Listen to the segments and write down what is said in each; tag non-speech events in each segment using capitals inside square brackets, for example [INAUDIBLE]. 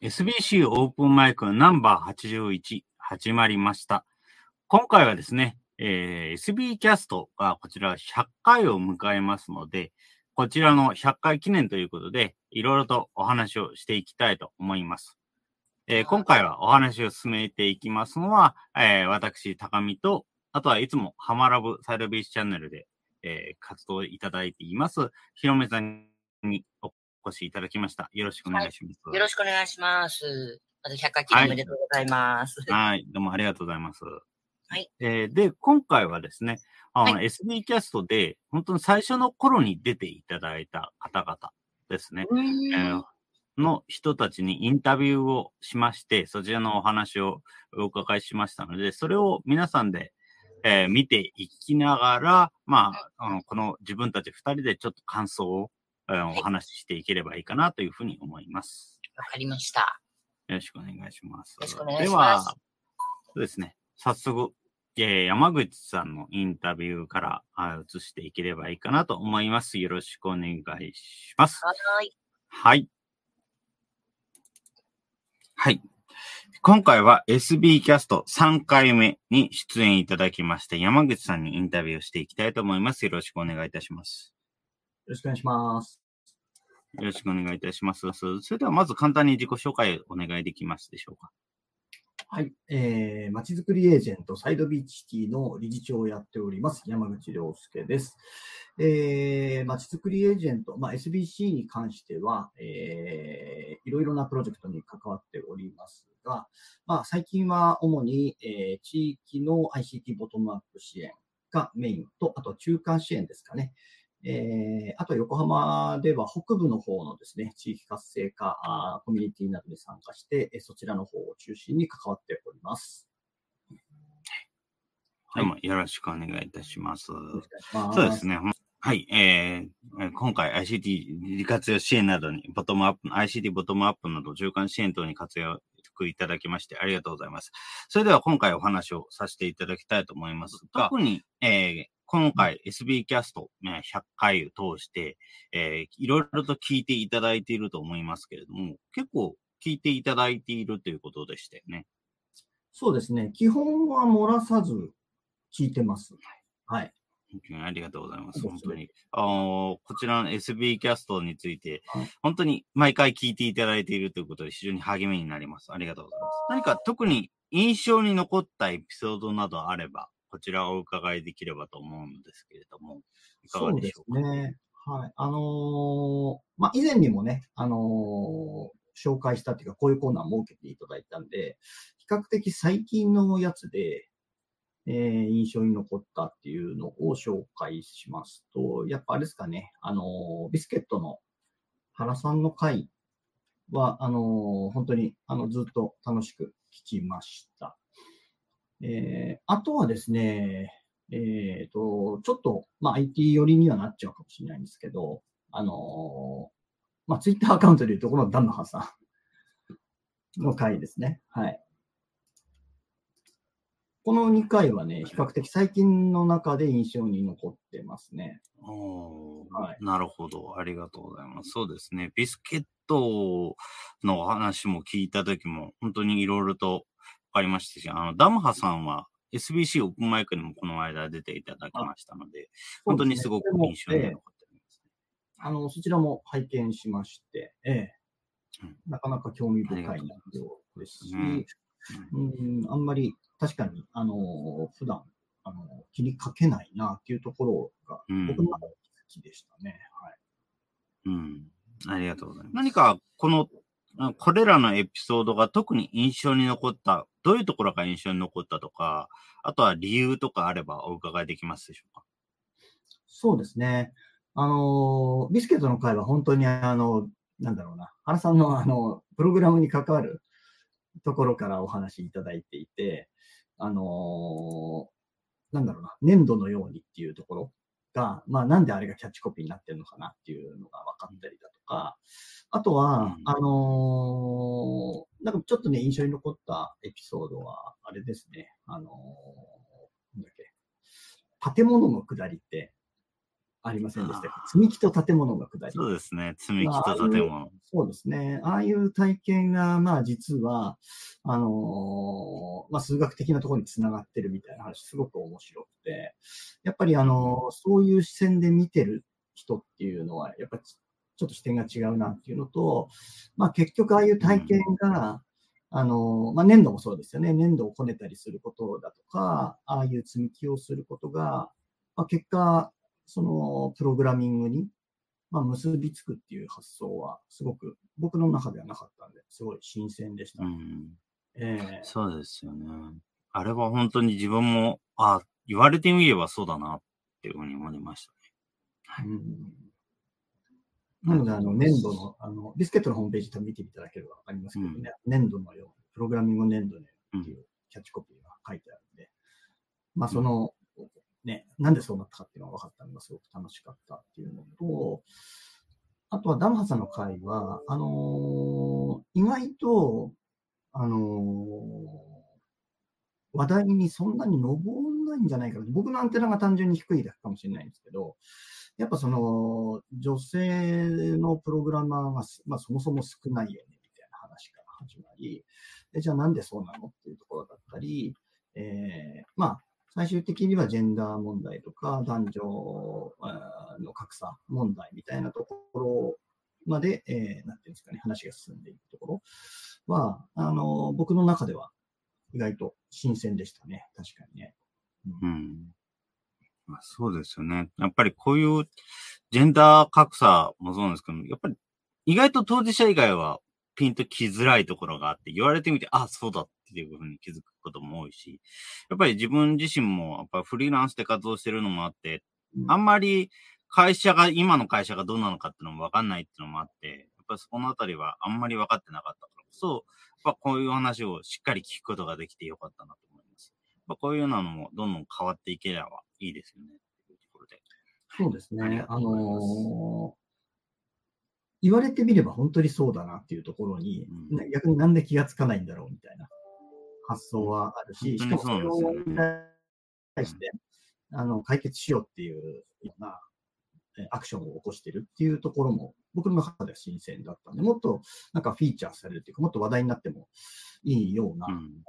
SBC オープンマイクナンバー81始まりました。今回はですね、えー SB キャストがこちら100回を迎えますので、こちらの100回記念ということで、いろいろとお話をしていきたいと思います。えー今回はお話を進めていきますのは、えー私、高見と、あとはいつもハマラブサイドビーチチャンネルで、えー活動いただいています、ひろめさんにお越しいただきました。よろしくお願いします。よろしくお願いします。まず100回記念おめでとうございます。はい、どうもありがとうございます。はい。えーで、今回はですね、あの、は SB キャストで、本当に最初の頃に出ていただいた方々ですね、えーんの人たちにインタビューをしまして、そちらのお話をお伺いしましたので、それを皆さんで、えー見ていきながら、まあ、あのこの自分たち二人でちょっと感想を、お話ししていければいいかなというふうに思います。わかりました。よろしくお願いします。よろしくお願いしますでは、そうですね。早速、えー山口さんのインタビューからあ移していければいいかなと思います。よろしくお願いします。はーい。はい。はい。今回は SB キャスト3回目に出演いただきまして、山口さんにインタビューをしていきたいと思います。よろしくお願いいたします。よろしくお願いします。よろしくお願いいたします。それではまず簡単に自己紹介お願いできますでしょうか。はい。えー、まちづくりエージェントサイドビーチシティの理事長をやっております、山口良介です。えー、まちづくりエージェント、まあ、SBC に関しては、えー、いろいろなプロジェクトに関わっておりますが、まあ、最近は主に、えー、地域の ICT ボトムアップ支援がメインと、あとは中間支援ですかね。えーあと横浜では北部の方のですね、地域活性化、あーコミュニティなどに参加して、えーそちらの方を中心に関わっております。はいどうもよろしくお願いいたします。ます。そうですね。はい。えーえー今回 ICT 利活用支援などに、ボトムアップ、ICT ボトムアップなど中間支援等に活用いただきましてありがとうございます。それでは今回お話をさせていただきたいと思いますが、特に、えー今回 SB キャストえー100回を通して、えーいろいろと聞いていただいていると思いますけれども、結構聞いていただいているということでしたよね。そうですね。基本は漏らさず聞いてます。はい。ありがとうございます。本当に。あのこちらの SB キャストについてはい、本当に毎回聞いていただいているということで非常に励みになります。ありがとうございます。何か特に印象に残ったエピソードなどあれば、こちらをお伺いできればと思うんですけれども、いかがでしょうか？そうですね。はい。あのーまあ、以前にもね、あのー紹介したっていうか、こういうコーナー設けていただいたんで、比較的最近のやつで、えー印象に残ったっていうのを紹介しますと、やっぱあれですかね、あのービスケットの原さんの回は、あのー本当に、あの、ずっと楽しく聞きました。えーあとはですね、えっ、と、ちょっと、まあ、IT 寄りにはなっちゃうかもしれないんですけど、あのーまあ、ツイッターアカウントでいうところのダムハさんの回ですね。はい。この2回はね、比較的最近の中で印象に残ってますね。おーはいなるほど。ありがとうございます。そうですね。ビスケットのお話も聞いたときも、本当にいろいろとわかりましたし、あの、ダムハさんは SBC オープンマイクにもこの間出ていただきましたので、本当にすごく印象に残っております。あの、そちらも拝見しまして、ええうんなかなか興味深い内容ですし、うんうん、あんまり確かに、あの、普段、あの、気にかけないなっていうところが、うん僕の中で好きでしたね。はい。うん。ありがとうございます。何か、この、あこれらのエピソードが特に印象に残った、どういうところが印象に残ったとか、あとは理由とかあればお伺いできますでしょうか？そうですね。あの、ビスケットの会は本当に、あの、なんだろうな、原さんの、あの、プログラムに関わるところからお話しいただいていて、あの、なんだろうな、粘土のようにっていうところが、まあ、なんであれがキャッチコピーになってるのかなっていうのが分かったりだとか、あとは、うん。あのなんかちょっとね、印象に残ったエピソードは、あれですね、あのなんだっけ、建物の下りって、ありませんでしたか積み木と建物が下り。そうですね。積み木と建物。そうですね。ああいう体験が、まあ実は、あのーまあ数学的なところにつながってるみたいな話、すごく面白くて、やっぱりあのーそういう視線で見てる人っていうのは、やっぱりちょっと視点が違うなっていうのと、まあ結局ああいう体験が、あのーまあ粘土もそうですよね。粘土をこねたりすることだとか、ああいう積み木をすることが、まあ結果、そのプログラミングにまあ、結びつくっていう発想は、すごく僕の中ではなかったんで、すごい新鮮でした。うん。ええそうですよね。あれは本当に自分も、あ、言われてみればそうだなっていうふうに思いましたね。うんなので、あの、粘土の、あの、ビスケットのホームページ多分見ていただければわかりますけどね、粘土のように、プログラミングを粘土のようにっていうキャッチコピーが書いてあるんで、まあ、その、ね、なんでそうなったかっていうのが分かったのがすごく楽しかったっていうのと、あとはダムハさんの会は、あのー意外と、あのー話題にそんなに上んないんじゃないかな。僕のアンテナが単純に低いだけかもしれないんですけど、やっぱその、女性のプログラマーが、まあそもそも少ないよね、みたいな話から始まり、でじゃあなんでそうなのっていうところだったり、えーまあ、最終的にはジェンダー問題とか男女の格差問題みたいなところまで、えーなんていうんですかね、話が進んでいくところは、あの、僕の中では意外と新鮮でしたね。確かにね。うん。まあ、そうですよね。やっぱりこういうジェンダー格差もそうなんですけど、やっぱり意外と当事者以外はピンときづらいところがあって、言われてみて、あ、そうだっていうふうに気づくことも多いし、やっぱり自分自身もやっぱフリーランスで活動してるのもあって、うんあんまり会社が、今の会社がどうなのかっていうのもわかんないっていうのもあって、やっぱそこのあたりはあんまり分かってなかったからこそ、やっぱこういう話をしっかり聞くことができてよかったなと思います。まあ、こういうのもどんどん変わっていければいいですよね。というところで。そうですね。あのー言われてみれば本当にそうだなっていうところに、うん。な逆になんで気がつかないんだろうみたいな発想はあるし、し本かもそれを対して、あの、解決しようっていうようなえアクションを起こしてるっていうところも、僕の中では新鮮だったんで、もっとなんかフィーチャーされるっていうか、もっと話題になってもいいようなうん。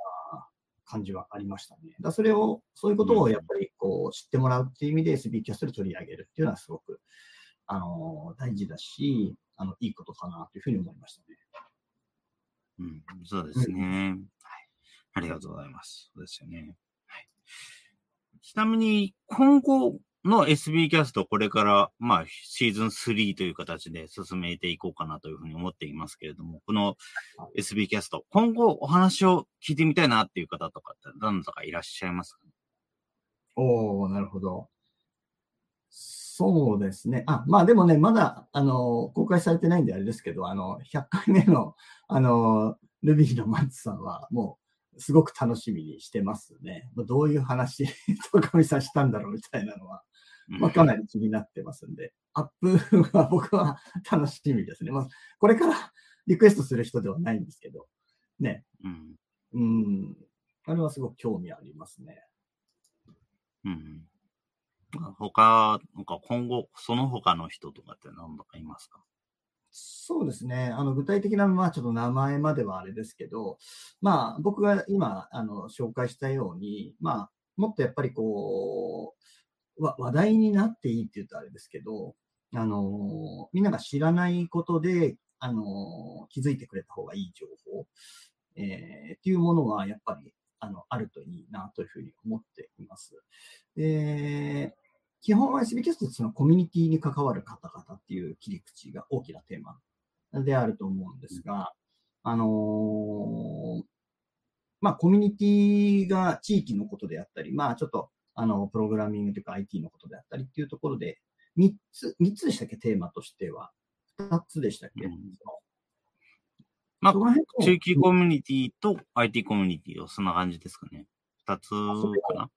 感じはありましたね。だそれを、そういうことをやっぱりこう知ってもらうっていう意味で SB キャストで取り上げるっていうのはすごく、あの大事だし、あの、いいことかなというふうに思いましたね。うん、そうですね、はい。ありがとうございます。そうですよね。はい。ちなみに、今後の SB キャスト、これから、まあ、シーズン3という形で進めていこうかなというふうに思っていますけれども、この SB キャスト、今後お話を聞いてみたいなっていう方とかって、何とかいらっしゃいますか？おー、なるほど。そうですね。あ、まあでもね、まだ、あの、公開されてないんであれですけど、あの、100回目の、あの、ルビーのマッツさんは、もう、すごく楽しみにしてますね。どういう話、[LAUGHS] とかみさんしたんだろうみたいなのは、まあ、かなり気になってますんで、アップは僕は楽しみですね。まあ、これからリクエストする人ではないんですけど、ね。うん。うん。あれはすごく興味ありますね。うん。他、なんか今後、その他の人とかって何とかいますか？そうですね。あの、具体的な、まあ、ちょっと名前まではあれですけど、まあ、僕が今、あの、紹介したように、まあ、もっとやっぱりこう、わ話題になっていいって言うとあれですけど、あの、みんなが知らないことで、あの、気づいてくれた方がいい情報、えーっていうものは、やっぱり、あの、あるといいなというふうに思っています。で、基本は SB キャストってそのコミュニティに関わる方々っていう切り口が大きなテーマであると思うんですが、あのーまあ、コミュニティが地域のことであったり、まあ、ちょっと、あの、プログラミングというか IT のことであったりっていうところで、3つ、三つでしたっけ、テーマとしては。2つでしたっけ、うんまあその辺と地域コミュニティと IT コミュニティをそんな感じですかね。二つかな？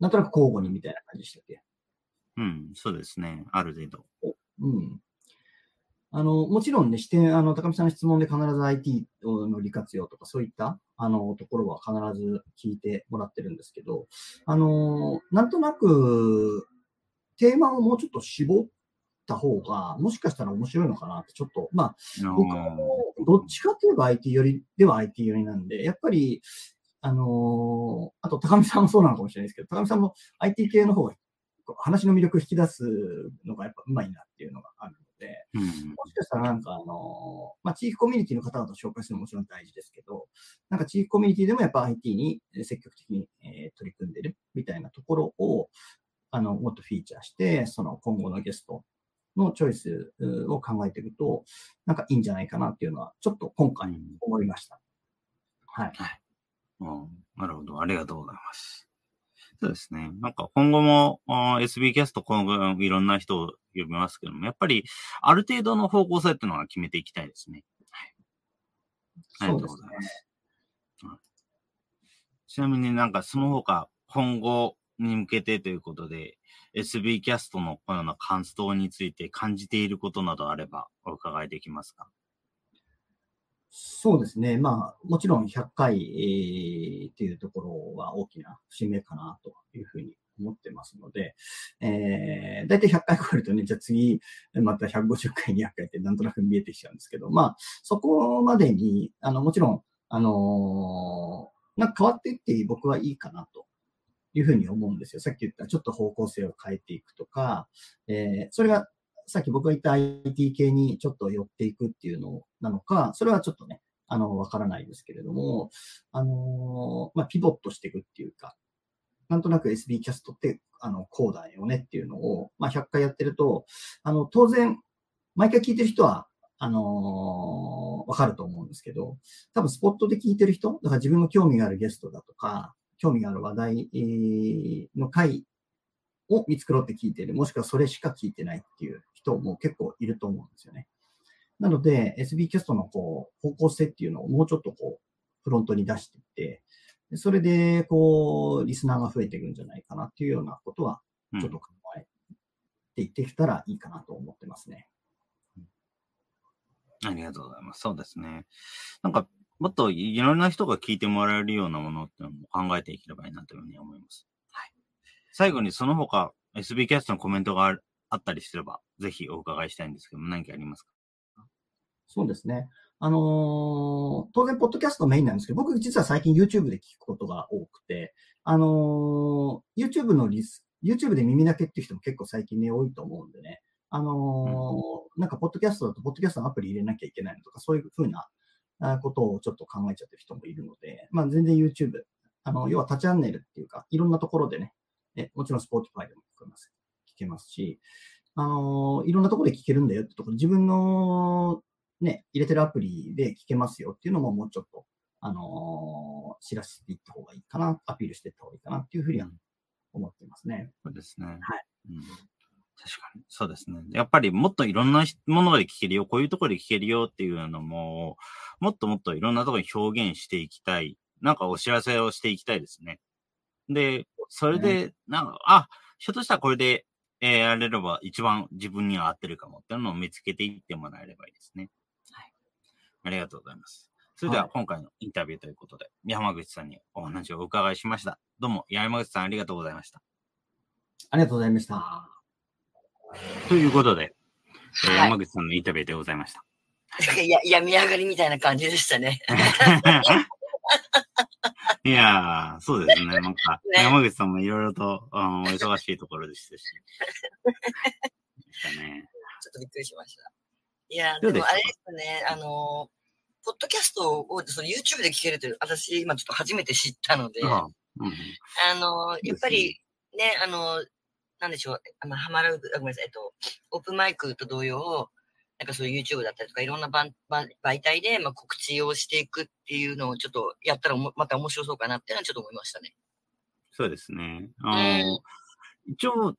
なんとなく交互にみたいな感じでしたっけ？うん、そうですね。ある程度。うん。あの、もちろんね、視点、あの、高見さんの質問で必ず IT の利活用とか、そういった、あの、ところは必ず聞いてもらってるんですけど、あの、なんとなく、テーマをもうちょっと絞った方が、もしかしたら面白いのかなって、ちょっと、まあ、僕もどっちかといえば IT 寄りでは IT 寄りなんで、やっぱり、あのーあと高見さんもそうなのかもしれないですけど、高見さんも IT 系の方が話の魅力を引き出すのがやっぱうまいなっていうのがあるので、うん。もしかしたらなんかあのーまあ、地域コミュニティの方々を紹介するのももちろん大事ですけど、なんか地域コミュニティでもやっぱ IT に積極的に、えー取り組んでるみたいなところを、あの、もっとフィーチャーして、その今後のゲストのチョイスうを考えていくと、なんかいいんじゃないかなっていうのは、ちょっと今回思いました。はい。うんなるほど。ありがとうございます。そうですね。なんか今後も SB キャスト今後いろんな人を呼びますけども、やっぱりある程度の方向性っていうのは決めていきたいですね。ありがとうございます。はいちなみになんかその他今後に向けてということで、SB キャストのこのような活動について感じていることなどあればお伺いできますか？そうですね。まあ、もちろん100回、えーっていうところは大きな節目かなというふうに思ってますので、えー、だいたい100回超えるとね、じゃあ次、また150回、200回ってなんとなく見えてきちゃうんですけど、まあ、そこまでに、あの、もちろん、あのーなんか変わっていって僕はいいかなというふうに思うんですよ。さっき言ったちょっと方向性を変えていくとか、えーそれがさっき僕が言った IT 系にちょっと寄っていくっていうのなのか、それはちょっとね、あの、わからないですけれども、あのーまあ、ピボットしていくっていうか、なんとなく SB キャストって、あの、こうだよねっていうのを、まあ、100回やってると、あの、当然、毎回聞いてる人は、あのーわかると思うんですけど、多分スポットで聞いてる人、だから自分の興味があるゲストだとか、興味がある話題えーの回を見繕って聞いてる、もしくはそれしか聞いてないっていう人も結構いると思うんですよね。なので、SB キャストのこう方向性っていうのをもうちょっとこう、フロントに出していって、でそれで、こう、リスナーが増えていくんじゃないかなっていうようなことは、うんちょっと考えていってきたらいいかなと思ってますね。ありがとうございます。そうですね。なんか、もっといろんな人が聞いてもらえるようなものっていうのも考えていければいいなというふうに思います。はい。最後にその他、SB キャストのコメントがあったりすれば、ぜひお伺いしたいんですけども、何かありますか？そうですね。あのー当然、ポッドキャストメインなんですけど、僕実は最近 YouTube で聞くことが多くて、あのー YouTube のリス、YouTube で耳だけっていう人も結構最近ね、多いと思うんでね。あのーなんか、ポッドキャストだと、ポッドキャストのアプリ入れなきゃいけないのとか、そういうふうなあことをちょっと考えちゃってる人もいるので、まあ、全然 YouTube、あの、要は他チャンネルっていうか、いろんなところでね、えもちろん Spotify でも聞けます聞けますし、あのーいろんなところで聞けるんだよってところ、自分のね、入れてるアプリで聞けますよっていうのももうちょっと、あのー知らせていった方がいいかな、アピールしていった方がいいかなっていうふうには思ってますね。そうですね。はい。うん確かに。そうですね。やっぱりもっといろんなもので聞けるよ、こういうところで聞けるよっていうのも、もっともっといろんなところに表現していきたい。なんかお知らせをしていきたいですね。で、それで、なんか、あ、ひょっとしたらこれで、えーやれれば一番自分には合ってるかもっていうのを見つけていってもらえればいいですね。はい。ありがとうございます。それでははい今回のインタビューということで、山口さんにお話をお伺いしました。どうも山口さんありがとうございました。ありがとうございました。ということで、えーはい山口さんのインタビューでございました。い [LAUGHS] や、病み上がりみたいな感じでしたね。[LAUGHS] いやー、そうですね。なんか、[LAUGHS] ね山口さんもいろいろと、あの、お忙しいところでしたし。でしたね。ちょっとびっくりしました。いや、どうでもあれですね、あの、ポッドキャストをその YouTube で聞けるという、私今ちょっと初めて知ったので、あうんあの、やっぱりね、あの、なんでしょう、あの、ハマる、あごめんなさい、えっと、オープンマイクと同様、なんかそういう YouTube だったりとか、いろんな媒体で、まあ、告知をしていくっていうのをちょっとやったらまた面白そうかなっていうのはちょっと思いましたね。そうですね。あの、一応、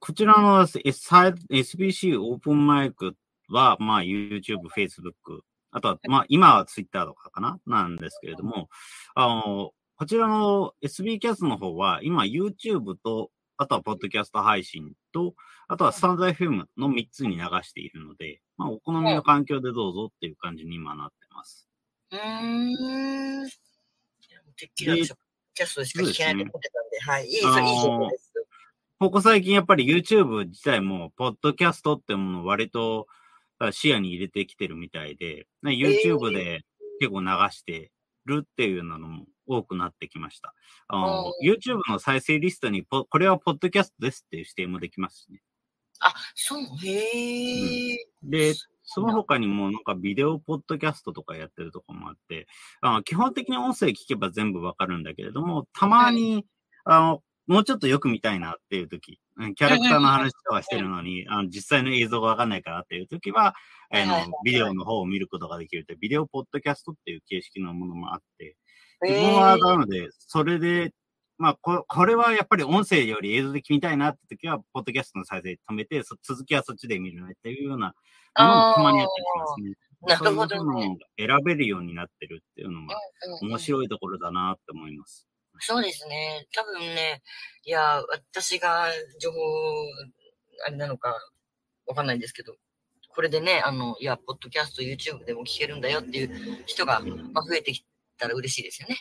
こちらの S- SBC オープンマイクは、まあ、YouTube、Facebook、あとは、まあ、今は Twitter とかかななんですけれども、あの、こちらの SB キャストの方は、今 YouTube と、あとはポッドキャスト配信と、あとはスタンド FM の3つに流しているので、まあ、お好みの環境でどうぞっていう感じに今なってます。うーん。てっきりキャストでしか聞けないと思ってたんで、はい。いいですよ、あのーいい情報です。ここ最近やっぱり YouTube 自体も、ポッドキャストってものを割と視野に入れてきてるみたいで、YouTube で結構流してるっていうのも多くなってきました。あの YouTube の再生リストにこれはポッドキャストですっていう指定もできますしね。あ、そう、へえ、うん、で、その他にもなんかビデオポッドキャストとかやってるとこもあって、あの基本的に音声聞けば全部わかるんだけれども、たまに、あの、もうちょっとよく見たいなっていう時、キャラクターの話とかしてるのに、あの実際の映像がわかんないからっていう時は、あの、ビデオの方を見ることができるって、ビデオポッドキャストっていう形式のものもあって、自分はなので、それで、まあこ、これはやっぱり音声より映像で見たいなって時は、ポッドキャストの再生止めて、続きはそっちで見るねっていうようなものもたまにやってきますね。なるほど、ね、選べるようになってるっていうのが面白いところだなって思います。そうですね。多分ね、いや、私が情報、あれなのか、わかんないんですけど、これでね、あの、いや、ポッドキャスト、YouTube でも聞けるんだよっていう人が、まあ、増えてきたら嬉しいですよね。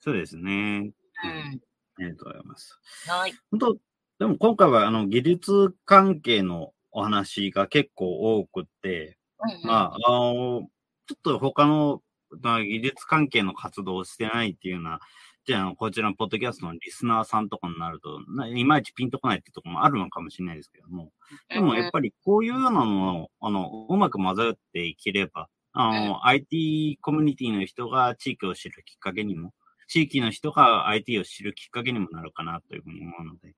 そうですね。うん。ありがとうございます。はい。本当でも今回は、あの、技術関係のお話が結構多くって、うんうん、まあ、あの、ちょっと他の、まあ、技術関係の活動をしてないっていうようなじゃあ、こちらのポッドキャストのリスナーさんとかになると、いまいちピンとこないってとこもあるのかもしれないですけども、でもやっぱりこういうようなのを、あの、うまく混ざっていければ、あの、IT コミュニティの人が地域を知るきっかけにも、地域の人が IT を知るきっかけにもなるかなというふうに思うので、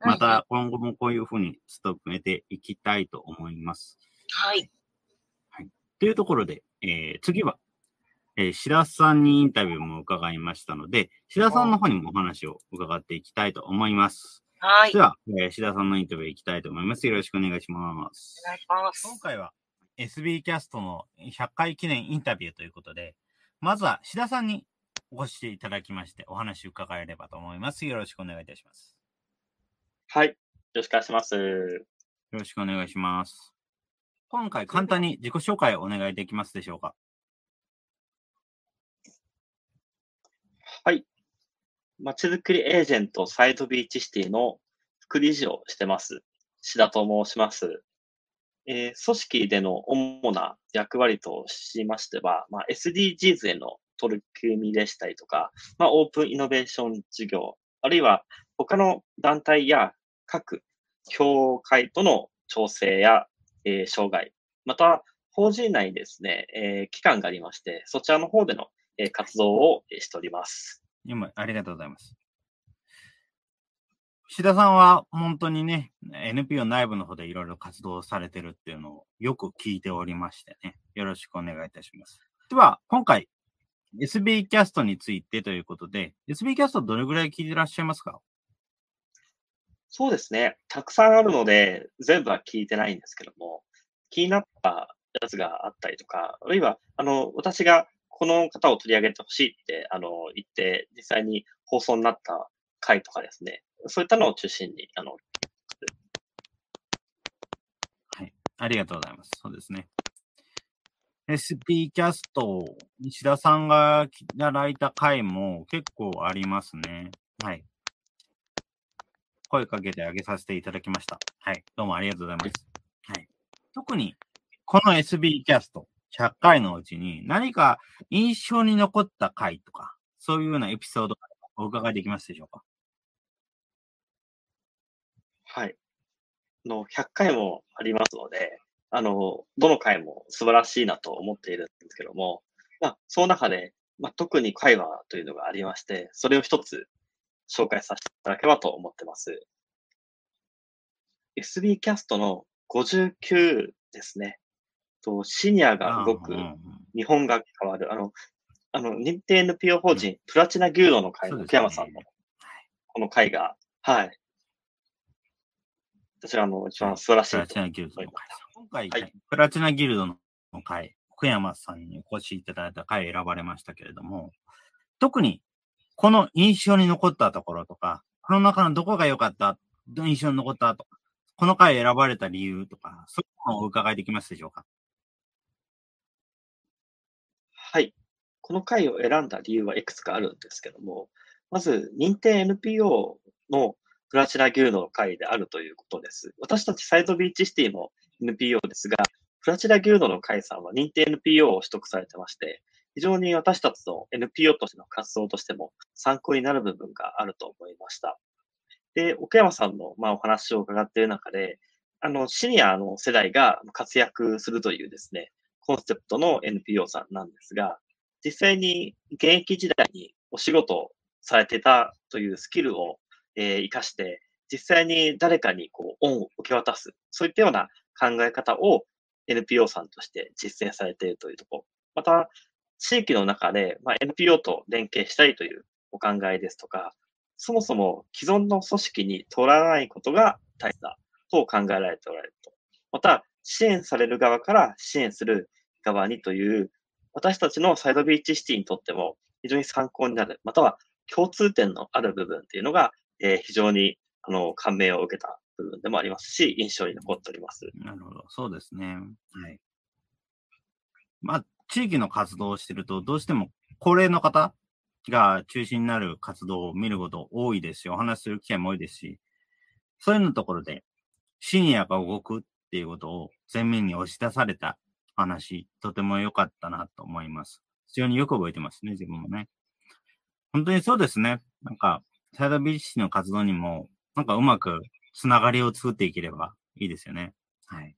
また今後もこういうふうに努めていきたいと思います。はい。はい。というところで、えー、次はえー、白さんにインタビューも伺いましたので、白さんの方にもお話を伺っていきたいと思います。はい。では、えー、白さんのインタビューいきたいと思います。よろしくお願いします。お願いします。今回は SB キャストの100回記念インタビューということで、まずは白さんにお越しいただきまして、お話を伺えればと思います。よろしくお願いいたします。はい。よろしくお願いします。よろしくお願いします。今回簡単に自己紹介をお願いできますでしょうか？はい。まちづくりエージェントサイドビーチシティの副理事をしてます。志田と申します。えー、組織での主な役割としましては、まあ、SDGs への取り組みでしたりとか、まあ、オープンイノベーション事業、あるいは他の団体や各協会との調整や、えー、障害、また法人内にですね、えー、機関がありまして、そちらの方でのえ活動をしております。今、ありがとうございます。岸田さんは本当にね、NPO 内部の方でいろいろ活動されてるっていうのをよく聞いておりましてね、よろしくお願いいたします。では、今回、SB キャストについてということで、SB キャストどれぐらい聞いてらっしゃいますか？そうですね。たくさんあるので、全部は聞いてないんですけども、気になったやつがあったりとか、あるいは、あの、私がこの方を取り上げてほしいって、あの、言って、実際に放送になった回とかですね、そういったのを中心に、あの、はい。ありがとうございます。そうですね。SP キャスト、西田さんがいただいた回も結構ありますね。はい。声かけてあげさせていただきました。はい。どうもありがとうございます。はい。特に、この SB キャスト、100回のうちに何か印象に残った回とか、そういうようなエピソードお伺いできますでしょうか？はい。の100回もありますので、あの、どの回も素晴らしいなと思っているんですけども、まあ、その中で、まあ、特に会話というのがありまして、それを一つ紹介させていただければと思ってます。SB キャストの59ですね。と、シニアが動く、日本が変わる、あの、あの、認定 NPO 法人、プラチナギルドの会の福山さんの、この会が、はい。私は、あの、一番素晴らしい。プラチナギルドの会。今回、はい、プラチナギルドの会、福山さんにお越しいただいた会選ばれましたけれども、特に、この印象に残ったところとか、この中のどこが良かった、印象に残ったとか、この回選ばれた理由とか、そういうのをお伺いできますでしょうか？はい。この回を選んだ理由はいくつかあるんですけども、まず、認定 NPO のプラチナギルドの会であるということです。私たちサイドビーチシティも NPO ですが、プラチナギルドの会さんは認定 NPO を取得されてまして、非常に私たちの NPO としての活動としても参考になる部分があると思いました。で、奥山さんの、まあ、お話を伺っている中で、あの、シニアの世代が活躍するというですね、コンセプトの NPO さんなんですが、実際に現役時代にお仕事をされてたというスキルを、えー、活かして、実際に誰かにこう恩を受け渡す、そういったような考え方を NPO さんとして実践されているというところ。また、地域の中で、まあ、NPO と連携したいというお考えですとか、そもそも既存の組織に取らないことが大切だと考えられておられると。また、支援される側から支援する側にという、私たちのサイドビーチシティにとっても非常に参考になる、または共通点のある部分っていうのが、えー、非常にあの感銘を受けた部分でもありますし、印象に残っております。なるほど。そうですね。はい。まあ、地域の活動をしてると、どうしても高齢の方が中心になる活動を見ること多いですし、お話しする機会も多いですし、そういうのところで、シニアが動くっていうことを前面に押し出された話、とても良かったなと思います。非常によく覚えてますね、自分もね。本当にそうですね。なんか、サイドビーチの活動にも、なんかうまくつながりを作っていければいいですよね。はい。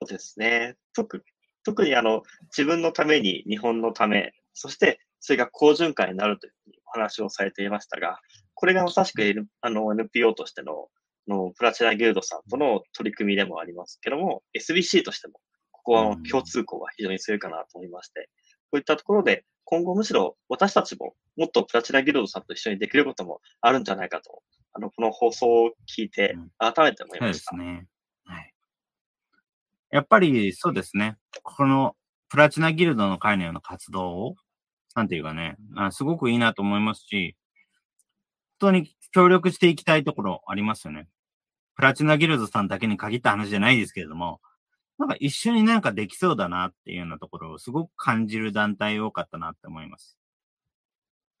そうですね。特特にあの、自分のために日本のため、そしてそれが好循環になるというお話をされていましたが、これがまさしく、N、あの NPO としてののプラチナギルドさんとの取り組みでもありますけども、SBC としても、ここは共通項が非常に強いかなと思いまして、こういったところで、今後むしろ私たちももっとプラチナギルドさんと一緒にできることもあるんじゃないかと、あの、この放送を聞いて改めて思いました。うん、そうですね。はい。やっぱりそうですね。このプラチナギルドの会のような活動を、なんていうかね、あすごくいいなと思いますし、本当に協力していきたいところありますよね。プラチナギルドさんだけに限った話じゃないですけれども、なんか一緒になんかできそうだなっていうようなところをすごく感じる団体多かったなって思います。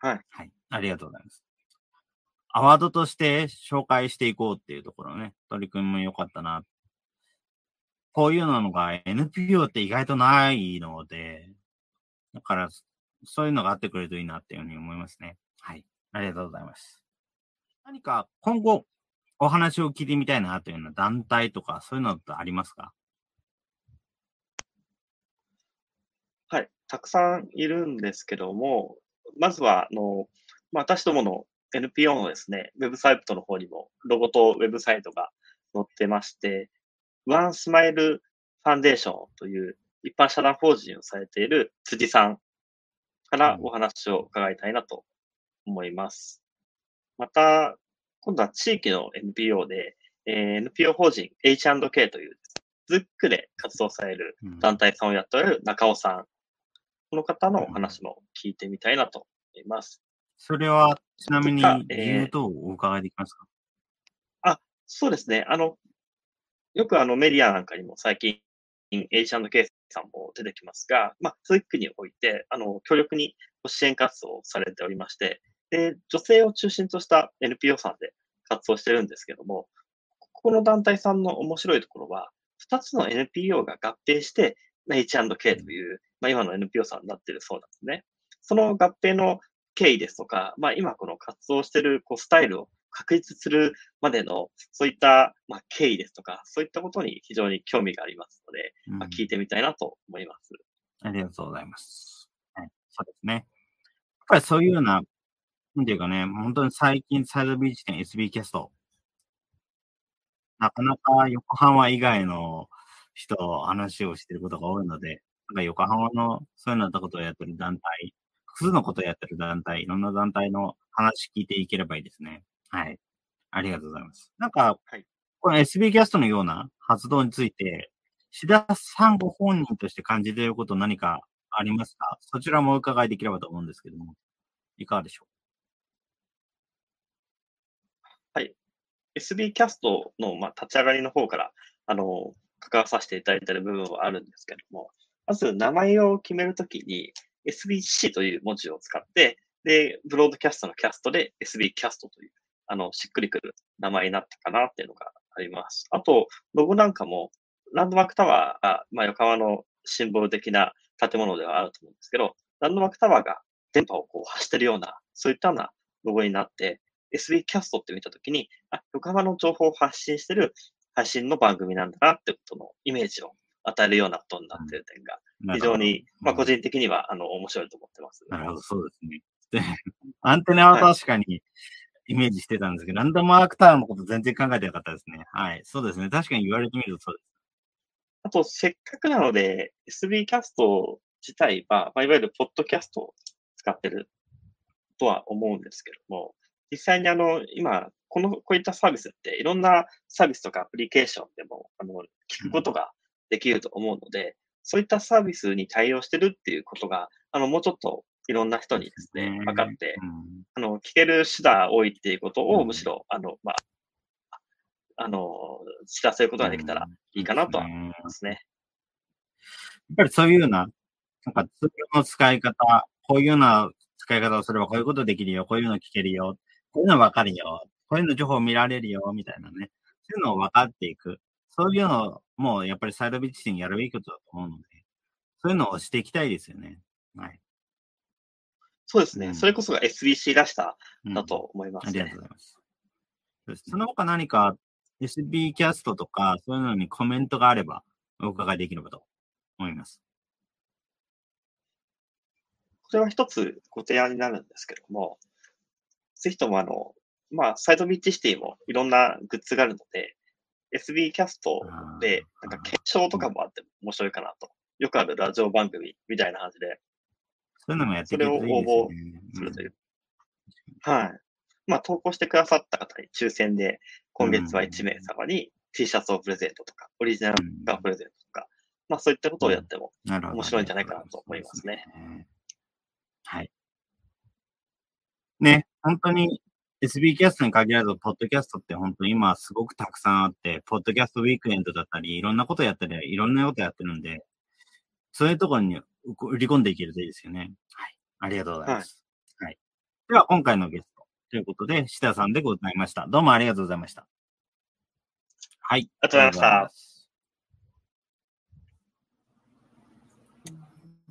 はい。はい。ありがとうございます。アワードとして紹介していこうっていうところね、取り組みも良かったな。こういうのが NPO って意外とないので、だから、そういうのがあってくれるといいなっていうふうに思いますね。はい。ありがとうございます。何か今後お話を聞いてみたいなというような団体とかそういうのってありますかはい。たくさんいるんですけども、まずは、あの、まあ、私どもの NPO のですね、ウェブサイトの方にもロゴとウェブサイトが載ってまして、ワンスマイルファンデーションという一般社団法人をされている辻さんからお話を伺いたいなと思います。また、今度は地域の NPO で、えー、NPO 法人 H&K というズックで活動される団体さんをやっておられる中尾さん。この方のお話も聞いてみたいなと思います。それは、ちなみに理由とお伺いできますか、えー、あ、そうですね。あの、よくあのメディアなんかにも最近 H&K さんも出てきますが、まあ、そういう国において、あの、強力に支援活動をされておりまして、で、女性を中心とした NPO さんで活動してるんですけども、ここの団体さんの面白いところは、二つの NPO が合併して、H&K という、まあ、今の NPO さんになっているそうなんですね。その合併の経緯ですとか、まあ、今この活動しているこうスタイルを確立するまでの、そういった、まあ、経緯ですとか、そういったことに非常に興味がありますので、まあ、聞いてみたいなと思います、うん。ありがとうございます。はい、そうですね。やっぱりそういうような、なんていうかね、本当に最近サイドビーチ店 SB キャスト、なかなか横浜以外の人、話をしてることが多いので、なんか横浜のそういうようなことをやってる団体、複数のことをやってる団体、いろんな団体の話聞いていければいいですね。はい。ありがとうございます。なんか、はい、この SB キャストのような活動について、志田さんご本人として感じていること何かありますか？そちらもお伺いできればと思うんですけども、いかがでしょう？はい。SB キャストの、まあ、立ち上がりの方から、あの、関わさせていただいている部分はあるんですけども、まず名前を決めるときに SBC という文字を使って、で、ブロードキャストのキャストで SB キャストというあの、しっくりくる名前になったかなっていうのがあります。あと、ロゴなんかも、ランドマークタワーが、まあ、横浜のシンボル的な建物ではあると思うんですけど、ランドマークタワーが電波をこう発してるような、そういったようなロゴになって、SB キャストって見たときに、あ、横浜の情報を発信してる配信の番組なんだなってことのイメージを与えるようなことになっている点が、非常に、まあ個人的には、あの、面白いと思ってます。なるほど、そうですね。で、[LAUGHS] アンテナは確かにイメージしてたんですけど、はい、ランドマークタワーのこと全然考えてなかったですね。はい。そうですね。確かに言われてみるとそうです。あと、せっかくなので、SB キャスト自体は、まあ、いわゆるポッドキャストを使ってるとは思うんですけども、実際にあの、今、この、こういったサービスっていろんなサービスとかアプリケーションでも、あの、聞くことができると思うので、そういったサービスに対応してるっていうことが、あの、もうちょっといろんな人にですね、分かって、あの、聞ける手段多いっていうことを、むしろ、あの、まあ、あの、知らせることができたらいいかなとは思いますね。やっぱりそういうような、なんかツールの使い方、こういうような使い方をすればこういうことできるよ、こういうの聞けるよ、こういうの分かるよ、こういうの情報見られるよ、みたいなね。そういうのを分かっていく。そういうのを、もうやっぱりサイドビッチにやるべきことだと思うので、そういうのをしていきたいですよね。はい。そうですね。うん、それこそが SBC らしさだと思います、ねうん、ありがとうございます。その他何か SB キャストとか、そういうのにコメントがあればお伺いできればと思います。これは一つご提案になるんですけども、ぜひともあの、まあ、サイドビッチシティもいろんなグッズがあるので、SB キャストで、なんか検証とかもあって面白いかなと。よくあるラジオ番組みたいな感じで。そういうのもやってるといいですね。それを応募するという。うん、はい。まあ、投稿してくださった方に抽選で、今月は1名様に T シャツをプレゼントとか、オリジナルがプレゼントとか、まあ、そういったことをやっても面白いんじゃないかなと思いますね。はい。ね、本当に SB キャストに限らず、ポッドキャストって本当に今すごくたくさんあって、ポッドキャストウィークエンドだったり、いろんなことやったり、いろんなことやってるんで、そういうところに売り込んでいけるといいですよね。はい。ありがとうございます。はい。はい、では、今回のゲストということで、志田さんでございました。どうもありがとうございました。はい。ありがとうございました。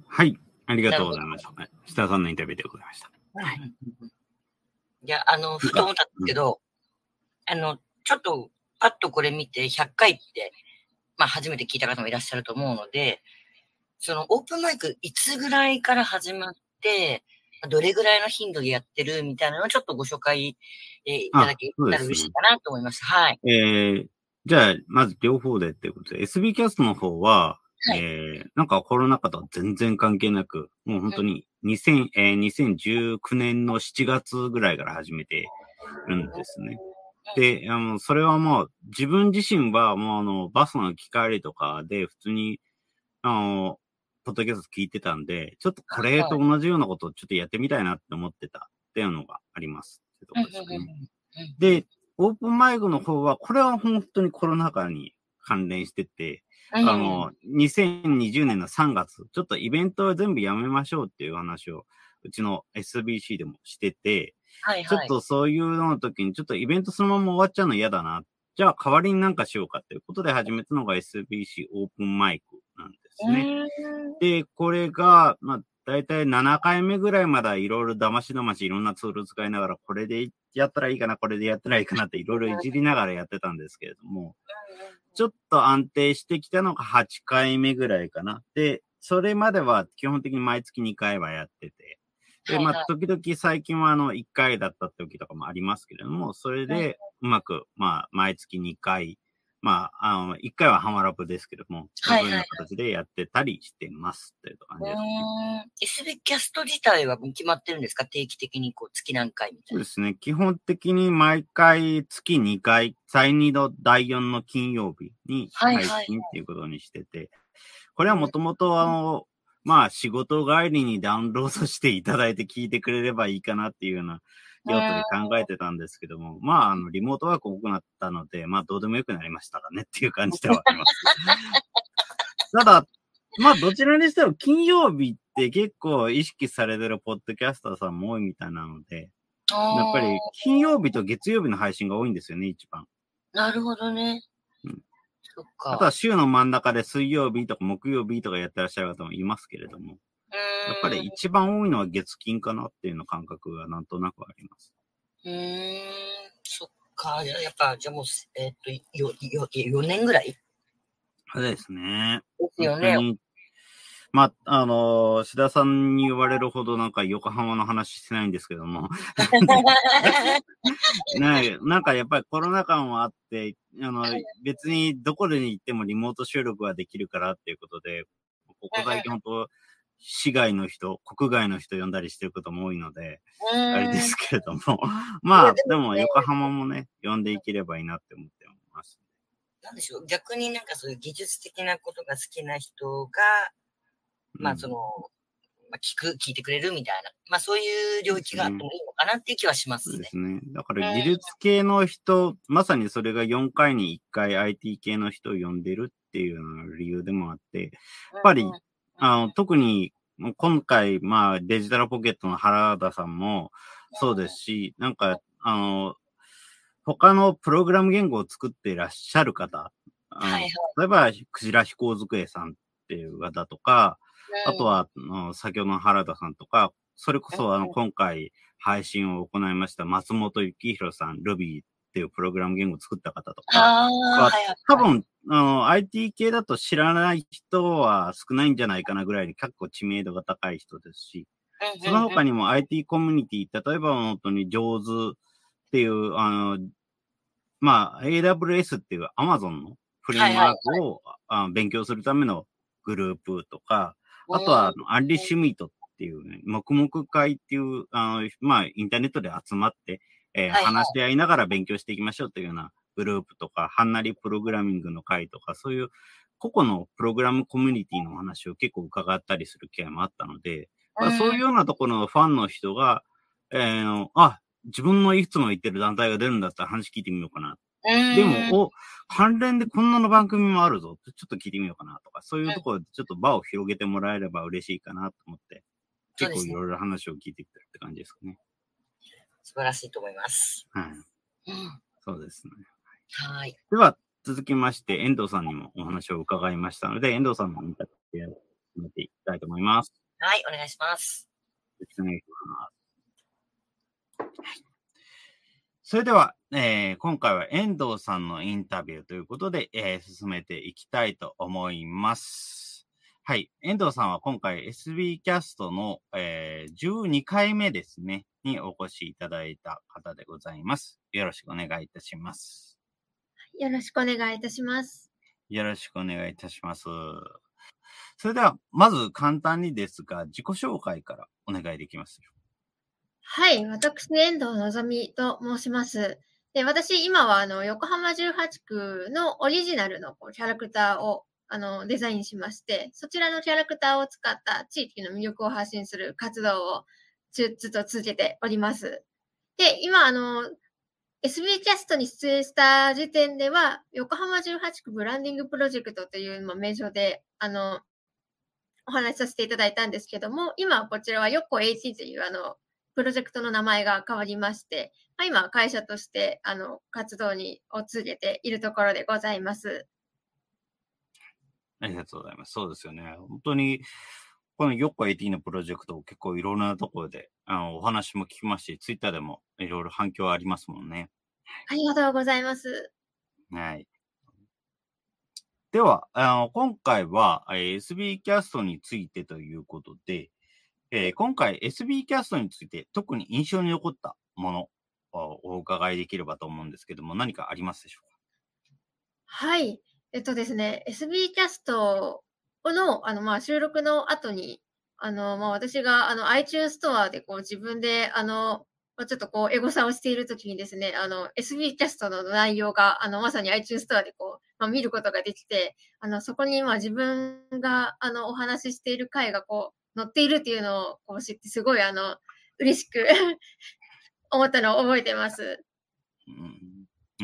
はい。ありがとうございました。志田さんのインタビューでございました。はい。いや、あの、ふと思ったんですけど、うん、あの、ちょっと、パッとこれ見て、100回って、まあ、初めて聞いた方もいらっしゃると思うので、その、オープンマイク、いつぐらいから始まって、どれぐらいの頻度でやってるみたいなのをちょっとご紹介、えー、いただけたら嬉しいかなと思います。はい。えー、じゃあ、まず両方でっていうことで、SB キャストの方は、はい、えー、なんかコロナ禍とは全然関係なく、もう本当に2000、えー、2019年の7月ぐらいから始めてるんですね。で、あの、それはもう自分自身はもうあの、バスの機帰りとかで普通に、あの、ポッドキャスト聞いてたんで、ちょっとこれと同じようなことをちょっとやってみたいなって思ってたっていうのがあります。で、オープンマイクの方は、これは本当にコロナ禍に関連してて、あの、2020年の3月、ちょっとイベントは全部やめましょうっていう話を、うちの SBC でもしてて、はいはい、ちょっとそういうのの時に、ちょっとイベントそのまま終わっちゃうの嫌だな。じゃあ代わりになんかしようかっていうことで始めたのが SBC オープンマイクなんですね。で、これが、まあ、大体7回目ぐらいまでいろいろ騙し騙しいろんなツール使いながら、これでやったらいいかな、これでやったらいいかなっていろいろいじりながらやってたんですけれども、ちょっと安定してきたのが8回目ぐらいかな。で、それまでは基本的に毎月2回はやってて、で、まあ、時々最近はあの、1回だった時とかもありますけれども、それでうまく、まあ、毎月2回、まあ、あの、1回はハマラプですけども、そういう形でやってたりしてますっていう感じです、ね。SB キャスト自体は決まってるんですか？定期的にこう月何回みたいな。そうですね。基本的に毎回月2回、第2の第4の金曜日に配信っていうことにしてて、これはもともとあの、まあ仕事帰りにダウンロードしていただいて聞いてくれればいいかなっていうような用途で考えてたんですけども、まあ、あの、リモートワーク多くなったので、まあ、どうでもよくなりましたかねっていう感じではあります。[LAUGHS] ただ、まあ、どちらにしても金曜日って結構意識されてるポッドキャスターさんも多いみたいなので、やっぱり金曜日と月曜日の配信が多いんですよね、一番。なるほどね。うんそっか。あとは週の真ん中で水曜日とか木曜日とかやってらっしゃる方もいますけれども、やっぱり一番多いのは月金かなっていうの感覚がなんとなくあります。うーん、そっか。やっぱ、じゃあもう、えっと、よ、よ、4年ぐらい？そうですね。ですよね。まあ、あの、志田さんに言われるほどなんか横浜の話してないんですけども、[LAUGHS] ね、なんかやっぱりコロナ禍もあって、あの、別にどこでに行ってもリモート収録はできるからっていうことで、ここ最近本当、市外の人、国外の人呼んだりしてることも多いので、あれですけれども、[LAUGHS] まあ、でも横浜もね、呼んでいければいいなって思ってます。なんでしょう。逆になんかそういう技術的なことが好きな人が、まあその、まあ、聞く、聞いてくれるみたいな、まあそういう領域があってもいいのかなっていう気はしますねそうで。すね。だから技術系の人、まさにそれが4回に1回 IT 系の人を呼んでるっていう理由でもあって、やっぱりあの特に今回、まあデジタルポケットの原田さんもそうですし、なんか、あの、他のプログラム言語を作っていらっしゃる方、あのはいはい。例えば、クジラ飛行机さんっていう方とか、あと、は、あの先ほどの原田さんとか、それこそあのうん。今回配信を行いました松本幸宏さん、Ruby っていうプログラム言語を作った方とか。多分、あの、IT 系だと知らない人は少ないんじゃないかなぐらいに結構知名度が高い人ですし、うん、その他に、にも IT コミュニティ、例えば本当に上手っていう、あの、まあ、AWS っていう Amazon のフレームワークを、あ勉強するためのグループとか、あとは、あのアンリッシュミートっていうね、黙々会っていう、あの、まあ、インターネットで集まって、えーはいはい。話し合いながら勉強していきましょうというようなグループとか、はんなりプログラミングの会とか、そういう個々のプログラムコミュニティのお話を結構伺ったりする機会もあったので、まあ、そういうようなところのファンの人が、えーあ、自分のいつも言ってる団体が出るんだったら話聞いてみようかな。うん、でも、お、関連でこんなの番組もあるぞってちょっと聞いてみようかなとか、そういうところでちょっと場を広げてもらえれば嬉しいかなと思って、結構いろいろ話を聞いてきてるって感じですかね。素晴らしいと思います。はい。うん、そうですね。はい。では、続きまして、遠藤さんにもお話を伺いましたので、遠藤さんのインタビューを進めていきたいと思います。はい、お願いします。よろしくお願いします。はいそれでは、えー今回は遠藤さんのインタビューということで、えー進めていきたいと思います。はい。遠藤さんは今回 SB キャストの、えー12回目ですね、にお越しいただいた方でございます。よろしくお願いいたします。よろしくお願いいたします。よろしくお願いいたします。それでは、まず簡単にですが、自己紹介からお願いできますはい、私、遠藤のぞみと申します。で私、今はあの横浜18区のオリジナルのこうキャラクターをあのデザインしまして、そちらのキャラクターを使った地域の魅力を発信する活動をずっと続けております。で、今、あの、SB キャストに出演した時点では、横浜18区ブランディングプロジェクトという名称で、あの、お話しさせていただいたんですけども、今こちらはヨッコ AT というあの、プロジェクトの名前が変わりまして、まあ、今会社としてあの活動にを続けているところでございます。ありがとうございます。そうですよね。本当に、このヨッコ AT のプロジェクト、結構いろんなところであのお話も聞きますし、ツイッターでもいろいろ反響ありますもんね。ありがとうございます。はい。では、あの今回は、えー SB キャストについてということで、えー今回 SB キャストについて特に印象に残ったものをお伺いできればと思うんですけども、何かありますでしょうか？はい。えっとですね、SB キャストのあの、まあ、収録の後に、あの、まあ、私があの iTunes ストアでこう自分であの、まあちょっとこうエゴサをしているときにですね、あの SB キャストの内容があのまさに iTunes ストアでこう、まあ、見ることができて、あのそこにまあ自分があのお話ししている回がこう載っているっていうのをこう知ってすごいあの嬉しく [LAUGHS] 思ったのを覚えてます。うん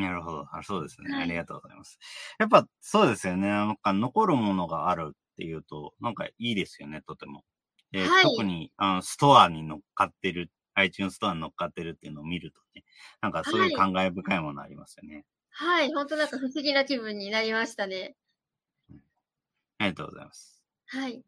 なるほど。あそうですね。はいありがとうございます。やっぱそうですよね。なんか残るものがあるっていうと、なんかいいですよね、とても。ではい特にあのストアに乗っかってる、iTunes ストアに乗っかってるっていうのを見るとね、なんかそういう感慨深いものありますよね。はい、本当なんか不思議な気分になりましたね。ありがとうございます。はい。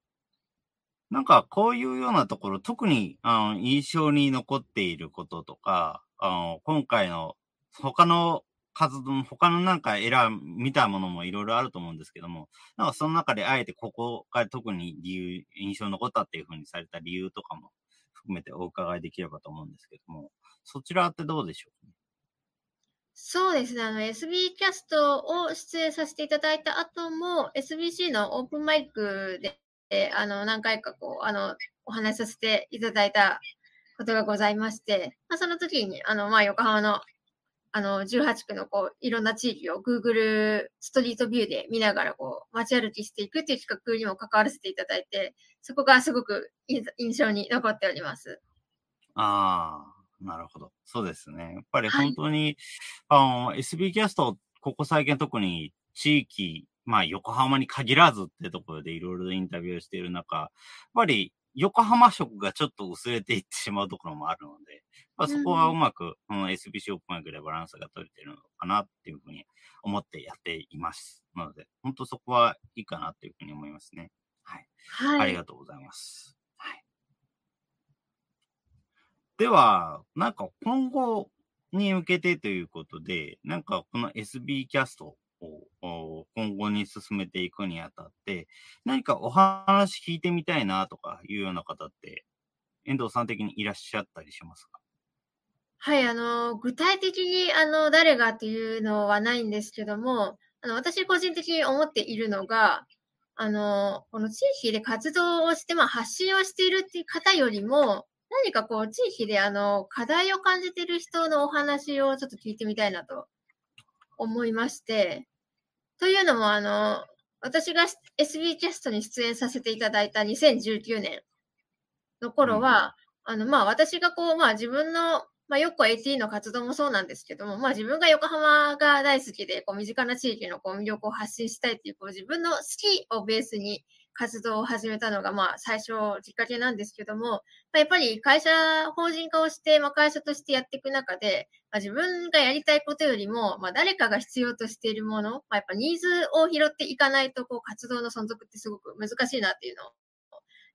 なんかこういうようなところ、特にあの印象に残っていることとか、あの今回の他の活動、他のなんか選見たものもいろいろあると思うんですけども、なんかその中であえてここが特に理由、印象に残ったっていうふうにされた理由とかも含めてお伺いできればと思うんですけども、そちらってどうでしょう？そうですね。あの、SB キャストを出演させていただいた後も、SBC のオープンマイクで、えあの、何回かこう、あの、お話しさせていただいたことがございまして、まあ、その時に、あの、まあ、横浜の、あの、18区のこう、いろんな地域を Google ストリートビューで見ながらこう、街歩きしていくっていう企画にも関わらせていただいて、そこがすごく印印象に残っております。ああ、なるほど。そうですね。やっぱりはい本当に、あの、SB キャスト、ここ最近特に地域、まあ横浜に限らずってところでいろいろインタビューをしている中、やっぱり横浜色がちょっと薄れていってしまうところもあるので、まあ、そこはうまく、この SBC オープンマイクでバランスが取れてるのかなっていうふうに思ってやっています。なので、本当そこはいいかなっていうふうに思いますね。はい。はい。ありがとうございます。はい。では、なんか今後に向けてということで、なんかこの SB キャストをお今後に進めていくにあたって、何かお話聞いてみたいなとかいうような方って、遠藤さん的にいらっしゃったりしますか？はい、あの、具体的に、あの、誰がっていうのはないんですけども、あの、私個人的に思っているのが、あの、この地域で活動をして、まあ、発信をしているっていう方よりも、何かこう、地域で、あの、課題を感じている人のお話をちょっと聞いてみたいなと思いまして、というのも、あの、私が SB キャストに出演させていただいた2019年の頃は、あの、まあ、私がこう、まあ、自分の、まあ、よく AT の活動もそうなんですけども、まあ、自分が横浜が大好きで、こう、身近な地域のこう魅力を発信したいっていう、こう、自分の好きをベースに活動を始めたのが、まあ、最初きっかけなんですけども、まあ、やっぱり会社、法人化をして、まあ、会社としてやっていく中で、まあ、自分がやりたいことよりも、まあ、誰かが必要としているもの、まあ、やっぱニーズを拾っていかないと、こう、活動の存続ってすごく難しいなっていうのを、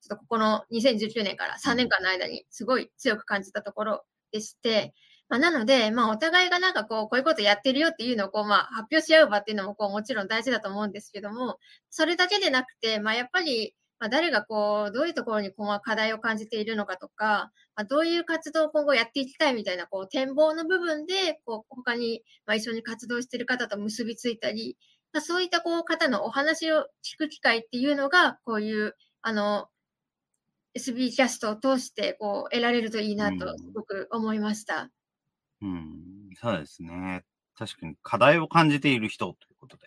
ちょっとここの2019年から3年間の間にすごい強く感じたところでして、まあ、なので、まあ、お互いがなんかこう、こういうことやってるよっていうのをこう、まあ、発表し合う場っていうのもこう、もちろん大事だと思うんですけども、それだけでなくて、まあ、やっぱり、まあ、誰がこう、どういうところにこう課題を感じているのかとか、まあ、どういう活動を今後やっていきたいみたいな、こう、展望の部分で、こう、他に、まあ、一緒に活動している方と結びついたり、まあ、そういったこう、方のお話を聞く機会っていうのが、こういう、あの、SB キャストを通して、こう、得られるといいなとうん、すごく思いました。うん、そうですね。確かに課題を感じている人ということで。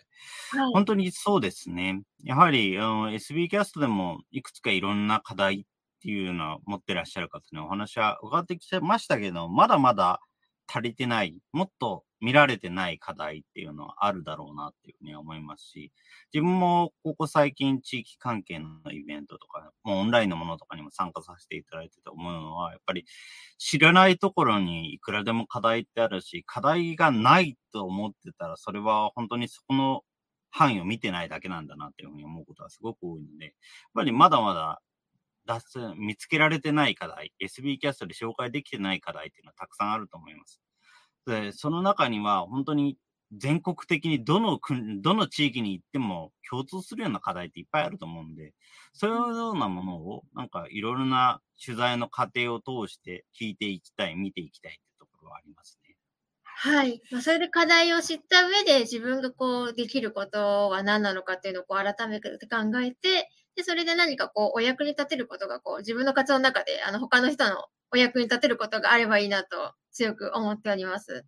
はい。本当にそうですね。やはり、あの SB キャストでもいくつかいろんな課題っていうのを持ってらっしゃる方のお話は伺ってきてましたけど、まだまだ足りてない、もっと見られてない課題っていうのはあるだろうなっていうふうに思いますし、自分もここ最近地域関係のイベントとか、もうオンラインのものとかにも参加させていただいてて思うのは、やっぱり知らないところにいくらでも課題ってあるし、課題がないと思ってたら、それは本当にそこの範囲を見てないだけなんだなっていうふうに思うことはすごく多いので、やっぱりまだまだ脱見つけられてない課題、SB キャストで紹介できてない課題っていうのはたくさんあると思います。で、その中には本当に全国的にどの国、どの地域に行っても共通するような課題っていっぱいあると思うんで、そういうようなものをなんかいろいろな取材の過程を通して聞いていきたい、見ていきたいってところはありますね。はい。まあ、それで課題を知った上で自分がこうできることは何なのかっていうのをこう改めて考えて、で、それで何かこうお役に立てることがこう自分の活動の中であの他の人のお役に立てることがあればいいなと強く思っております。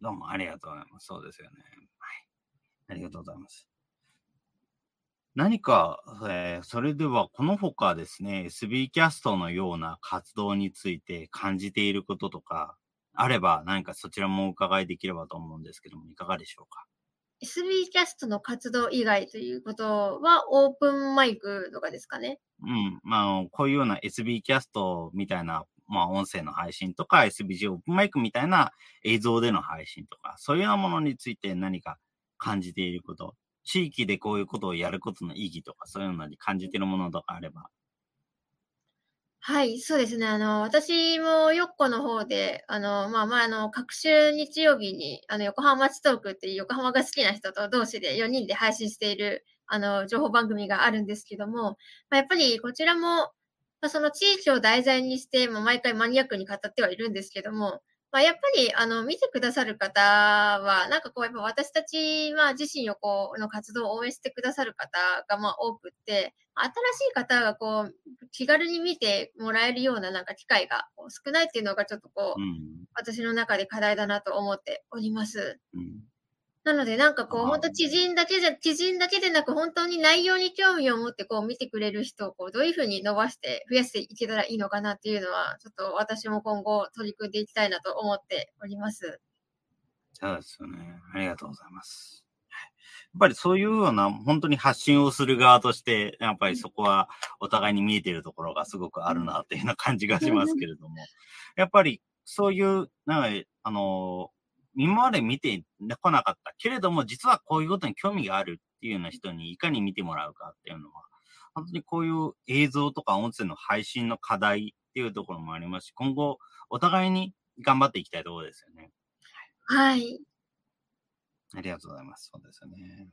どうもありがとうございます。そうですよね。はい。ありがとうございます。何か、えーそれではこの他ですね、SB キャストのような活動について感じていることとか、あれば何かそちらもお伺いできればと思うんですけども、いかがでしょうか？SB キャストの活動以外ということはオープンマイクとかですかね？うん。まあ、こういうような SB キャストみたいなまあ、音声の配信とか、SBG オープンマイクみたいな映像での配信とか、そういうようなものについて何か感じていること、地域でこういうことをやることの意義とか、そういうのに感じているものとかあれば。はい、そうですね。あの、私もよっこの方で、あの、まあまあ、あの、各週日曜日に、あの、横浜町トークっていう横浜が好きな人と同士で4人で配信している、あの、情報番組があるんですけども、まあ、やっぱりこちらも、まあ、その地域を題材にして、まあ、毎回マニアックに語ってはいるんですけども、まあ、やっぱり、あの、見てくださる方は、なんかこう、やっぱ私たち、まあ、自身をこう、の活動を応援してくださる方が、まあ、多くって、新しい方がこう、気軽に見てもらえるようななんか機会が少ないっていうのがちょっとこう、うん、私の中で課題だなと思っております。うんなので、なんかこう、本当知人だけじゃ、知人だけでなく、本当に内容に興味を持ってこう見てくれる人をこう、どういうふうに伸ばして増やしていけたらいいのかなっていうのは、ちょっと私も今後取り組んでいきたいなと思っております。そうですよね。ありがとうございます。やっぱりそういうような、本当に発信をする側として、やっぱりそこはお互いに見えているところがすごくあるなっていうような感じがしますけれども、やっぱりそういう、なんか、あの、今まで見てこなかったけれども、実はこういうことに興味があるっていうような人にいかに見てもらうかっていうのは、本当にこういう映像とか音声の配信の課題っていうところもありますし、今後お互いに頑張っていきたいところですよね。はい。ありがとうございます。そうですよね。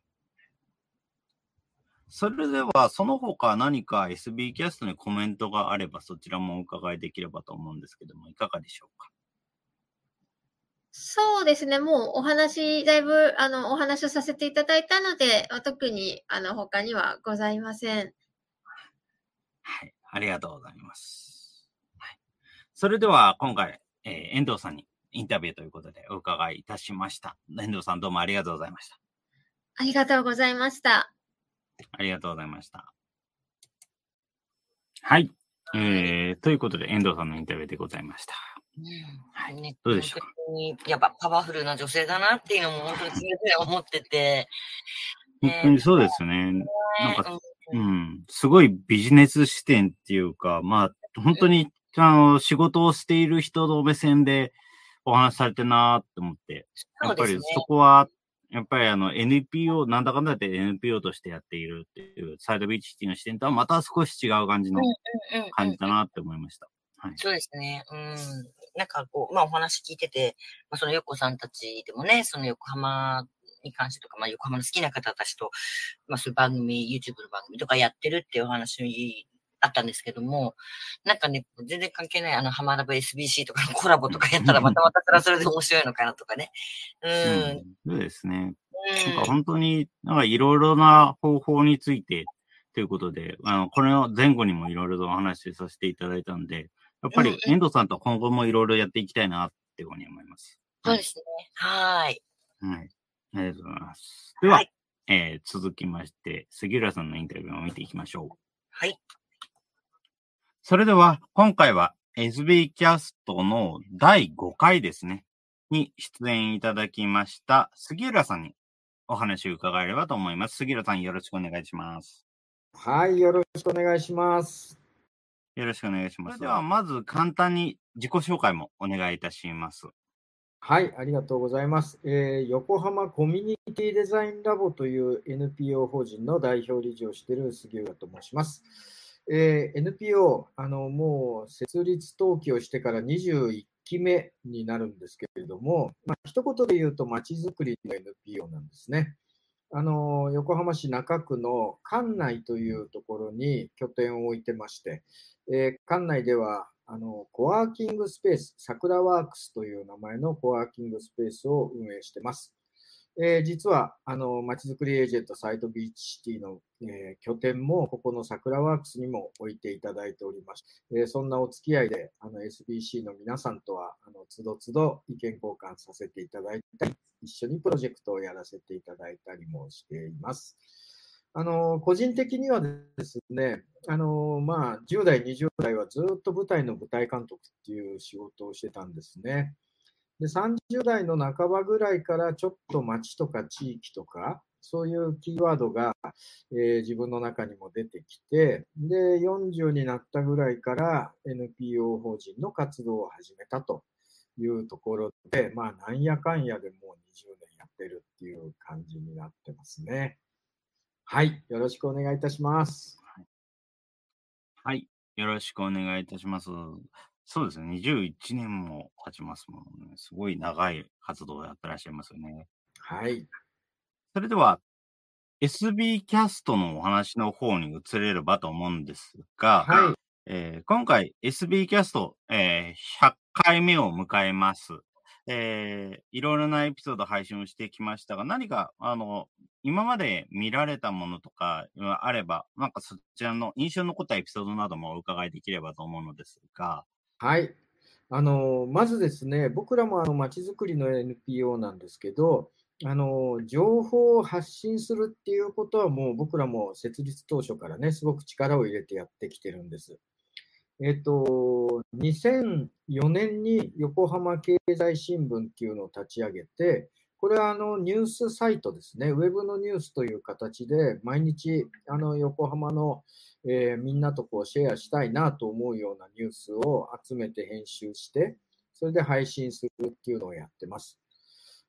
それでは、その他何か SB キャストにコメントがあれば、そちらもお伺いできればと思うんですけども、いかがでしょうか？そうですね。もうお話、だいぶ、あの、お話をさせていただいたので、特に、あの、他にはございません。はい。ありがとうございます。はい。それでは、今回、えー、遠藤さんにインタビューということでお伺いいたしました。遠藤さん、どうもありがとうございました。ありがとうございました。ありがとうございました。はい。えー、ということで、遠藤さんのインタビューでございました。はい、ね、どうでしょうか。やっぱパワフルな女性だなっていうのも本当に常々思ってて。本当にそうですよね。なんか、うん、すごいビジネス視点っていうか、まあ、本当に、あの、仕事をしている人の目線でお話しされてるなって思って、やっぱりそこは、やっぱりあの NPO、なんだかんだって NPO としてやっているっていう、サイドビーチっていうの視点とはまた少し違う感じの感じだなって思いました。はい、そうですね。うん。なんかこう、まあお話聞いてて、まあその横さんたちでもね、その横浜に関してとか、まあ横浜の好きな方たちと、まあそういう番組、YouTube の番組とかやってるっていうお話あったんですけども、なんかね、全然関係ない、あの、ハマラブ SBC とかのコラボとかやったら、またまたそれはそれで面白いのかなとかね。うん。うん、そうですね。うん、なんか本当に、なんかいろいろな方法について、ということで、あの、これの前後にもいろいろとお話しさせていただいたんで、やっぱり遠藤さんと今後もいろいろやっていきたいなっていうふうに思います。そうですね。はい。はい。ありがとうございます。では、はい、えー、続きまして、杉浦さんのインタビューを見ていきましょう。はい。それでは、今回は SB キャストの第5回ですね、に出演いただきました杉浦さんにお話を伺えればと思います。杉浦さん、よろしくお願いします。はい、よろしくお願いします。よろしくお願いします。では、まず簡単に自己紹介もお願いいたします。はい、ありがとうございます。えー、横浜コミュニティデザインラボという NPO 法人の代表理事をしている杉浦と申します。えー、NPO、あの、もう設立登記をしてから21期目になるんですけれども、まあ、一言で言うと、まちづくりの NPO なんですね。あの横浜市中区の館内というところに拠点を置いてまして、えー、館内ではあのコワーキングスペース、桜ワークスという名前のコワーキングスペースを運営しています。えー、実は、あの、まちづくりエージェントサイトビーチシティの、えー、拠点も、ここの桜ワークスにも置いていただいております。えー、そんなお付き合いで、あの、SBC の皆さんとは、あの、つどつど意見交換させていただいたり、一緒にプロジェクトをやらせていただいたりもしています。あの、個人的にはですね、あの、まあ、10代、20代はずっと舞台の舞台監督っていう仕事をしてたんですね。で30代の半ばぐらいからちょっと町とか地域とかそういうキーワードが、えー自分の中にも出てきて、で、40になったぐらいから NPO 法人の活動を始めたというところで、まあ、なんやかんやでもう年やってるっていう感じになってますね。はい。よろしくお願いいたします。はい。よろしくお願いいたします。そうですね。21年も経ちますもんね。すごい長い活動をやってらっしゃいますよね。はい。それでは、SB キャストのお話の方に移れればと思うんですが、はい。えー今回 SB キャスト、えー100回目を迎えます。えーいろいろなエピソード配信をしてきましたが、何か、あの、今まで見られたものとかあれば、なんかそちらの印象に残ったエピソードなどもお伺いできればと思うのですが、はい。あの、まずですね、僕らもあの、まちづくりの NPO なんですけど、あの、情報を発信するっていうことはもう僕らも設立当初からね、すごく力を入れてやってきてるんです。えっと、2004年に横浜経済新聞っていうのを立ち上げて、これはあのニュースサイトですね、ウェブのニュースという形で、毎日あの横浜の、えーみんなとこうシェアしたいなと思うようなニュースを集めて編集して、それで配信するっていうのをやってます。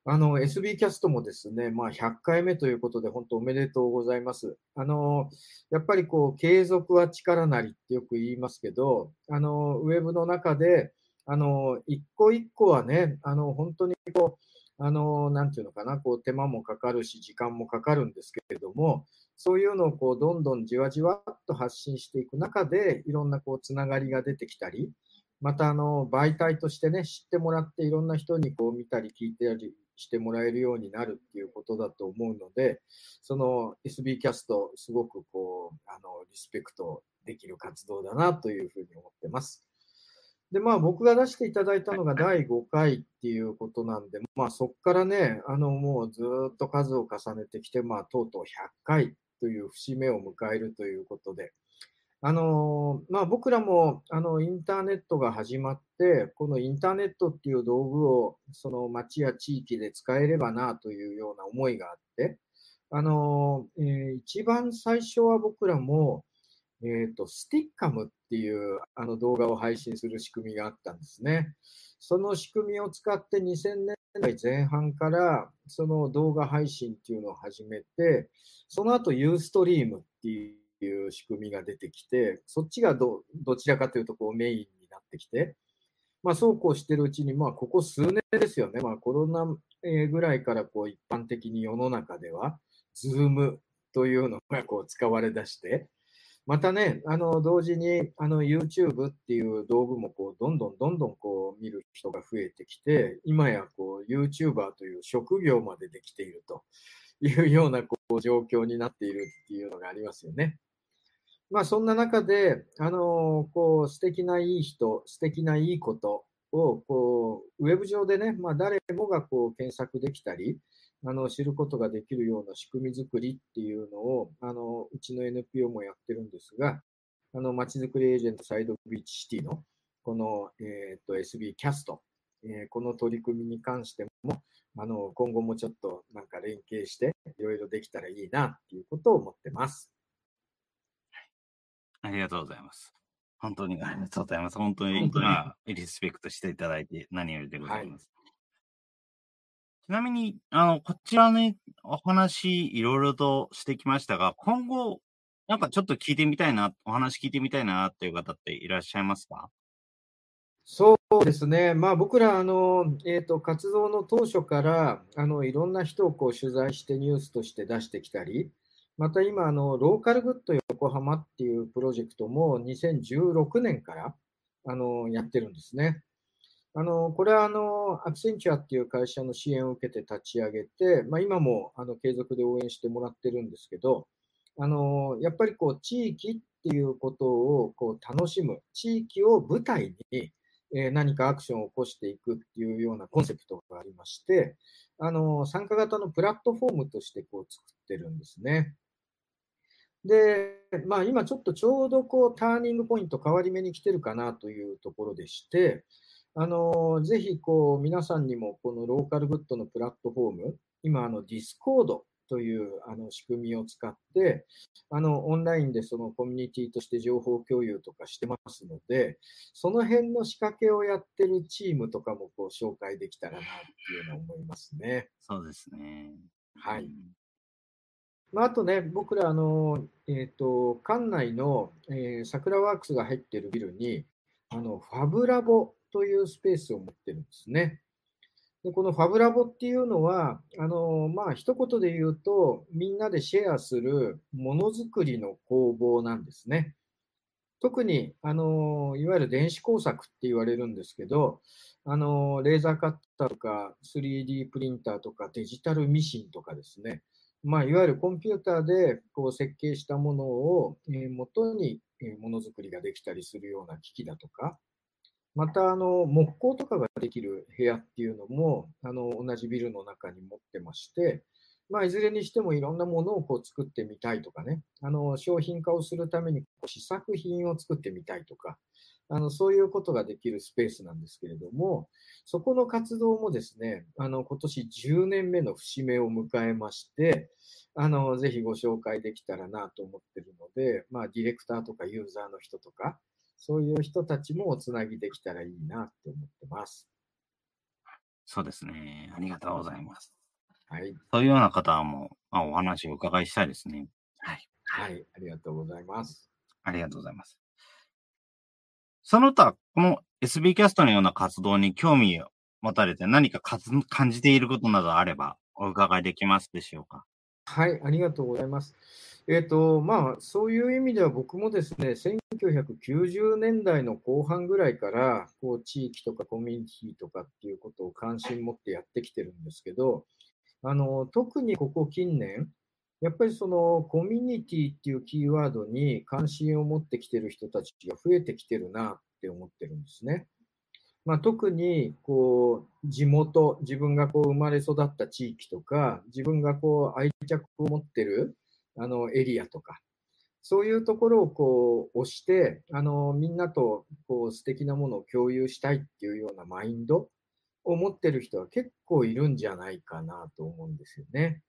あの、SB キャストもですね、まあ100回目ということで、本当おめでとうございます。あの、やっぱりこう、継続は力なりってよく言いますけど、あの、ウェブの中で、あの、一個一個はね、あの、本当にこう、あの、なんていうのかな、こう、手間もかかるし、時間もかかるんですけれども、そういうのをこう、どんどんじわじわっと発信していく中で、いろんなこう、つながりが出てきたり、またあの、媒体としてね、知ってもらって、いろんな人にこう、見たり聞いてたりしてもらえるようになるっていうことだと思うので、その SB キャスト、すごくこう、あの、リスペクトできる活動だなというふうに思ってます。で、まあ僕が出していただいたのが第5回っていうことなんで、まあそこからね、あのもうずっと数を重ねてきて、まあとうとう100回という節目を迎えるということで、あのまあ僕らもあのインターネットが始まって、このインターネットっていう道具をその町や地域で使えればなというような思いがあって、あのえー一番最初は僕らも、えっ、と、スティッカムっていうあの動画を配信する仕組みがあったんですね。その仕組みを使って2000年代前半からその動画配信っていうのを始めて、その後ユーストリームっていういう仕組みが出てきて、そっちがどちらかというとこうメインになってきて、まあそうこうしてるうちに、まあここ数年ですよね、まあコロナぐらいからこう一般的に世の中では、ズームというのがこう使われ出して、またね、あの、同時に、あの、YouTube っていう道具も、こう、どんどんどんどん、こう、見る人が増えてきて、今や、こう、YouTuber という職業までできているというような、こう、状況になっているっていうのがありますよね。まあ、そんな中で、あの、こう、素敵ないい人、素敵ないいことを、こう、ウェブ上でね、まあ、誰もが、こう、検索できたり、あの、知ることができるような仕組み作りっていうのを、あの、うちの NPO もやってるんですが、あの、まちづくりエージェントサイドビーチシティの、この、えっ、と、SB キャスト、えーこの取り組みに関しても、あの、今後もちょっとなんか連携して、いろいろできたらいいなっていうことを思ってます。ありがとうございます。本当にありがとうございます。本当に、本当にまあ、リスペクトしていただいて何よりでございます。ちなみに、あの、こちらね、お話いろいろとしてきましたが、今後、なんかちょっと聞いてみたいな、お話聞いてみたいなっていう方っていらっしゃいますか？そうですね、まあ、僕らあの、えーと、活動の当初からあのいろんな人をこう取材してニュースとして出してきたり、また今あの、ローカルグッド横浜っていうプロジェクトも2016年からあのやってるんですね。あのこれはあのアクセンチュアっていう会社の支援を受けて立ち上げて、まあ、今もあの継続で応援してもらってるんですけど、あのやっぱりこう地域っていうことをこう楽しむ、地域を舞台にえ何かアクションを起こしていくっていうようなコンセプトがありまして、あの参加型のプラットフォームとしてこう作ってるんですね。で、まあ、今ちょっとちょうどこうターニングポイント変わり目に来てるかなというところでして、あのぜひこう皆さんにもこのローカルグッドのプラットフォーム、今あのディスコードっていうあの仕組みを使って、あのオンラインでそのコミュニティとして情報共有とかしてますので、その辺の仕掛けをやってるチームとかもこう紹介できたらなっていうのを思いますね。そうですね。はいうんまあ、あとね、僕ら、あの、えっ、と、館内の、えー、桜ワークスが入っているビルに、あの、ファブラボというスペースを持ってるんですね。で、このファブラボっていうのは、あの、まあ、一言で言うと、みんなでシェアするものづくりの工房なんですね。特に、あの、いわゆる電子工作って言われるんですけど、あの、レーザーカッターとか 3D プリンターとかデジタルミシンとかですね、まあ、いわゆるコンピューターでこう設計したものを、えー元にものづくりができたりするような機器だとか、またあの木工とかができる部屋っていうのもあの同じビルの中に持ってまして、まあ、いずれにしてもいろんなものをこう作ってみたいとかね、あの商品化をするために試作品を作ってみたいとか、あのそういうことができるスペースなんですけれども、そこの活動もですね、あの今年10年目の節目を迎えまして、あのぜひご紹介できたらなと思ってるので、まあ、ディレクターとかユーザーの人とか、そういう人たちもおつなぎできたらいいなって思ってます。そうですね。ありがとうございます。はい。そういうような方はもう、まあ、お話をお伺いしたいですね。はい。はい。ありがとうございます。ありがとうございます。その他、この SB キャストのような活動に興味を持たれて何か感じていることなどあればお伺いできますでしょうか？はい、ありがとうございます。えっ、と、まあ、そういう意味では僕もですね、1990年代の後半ぐらいから、こう、地域とかコミュニティとかっていうことを関心持ってやってきてるんですけど、あの、特にここ近年、やっぱりそのコミュニティっていうキーワードに関心を持ってきてる人たちが増えてきてるなって思ってるんですね。まあ、特にこう地元、自分がこう生まれ育った地域とか、自分がこう愛着を持ってるあのエリアとか、そういうところをこう押して、あのみんなとこう素敵なものを共有したいっていうようなマインドを持ってる人は結構いるんじゃないかなと思うんですよね。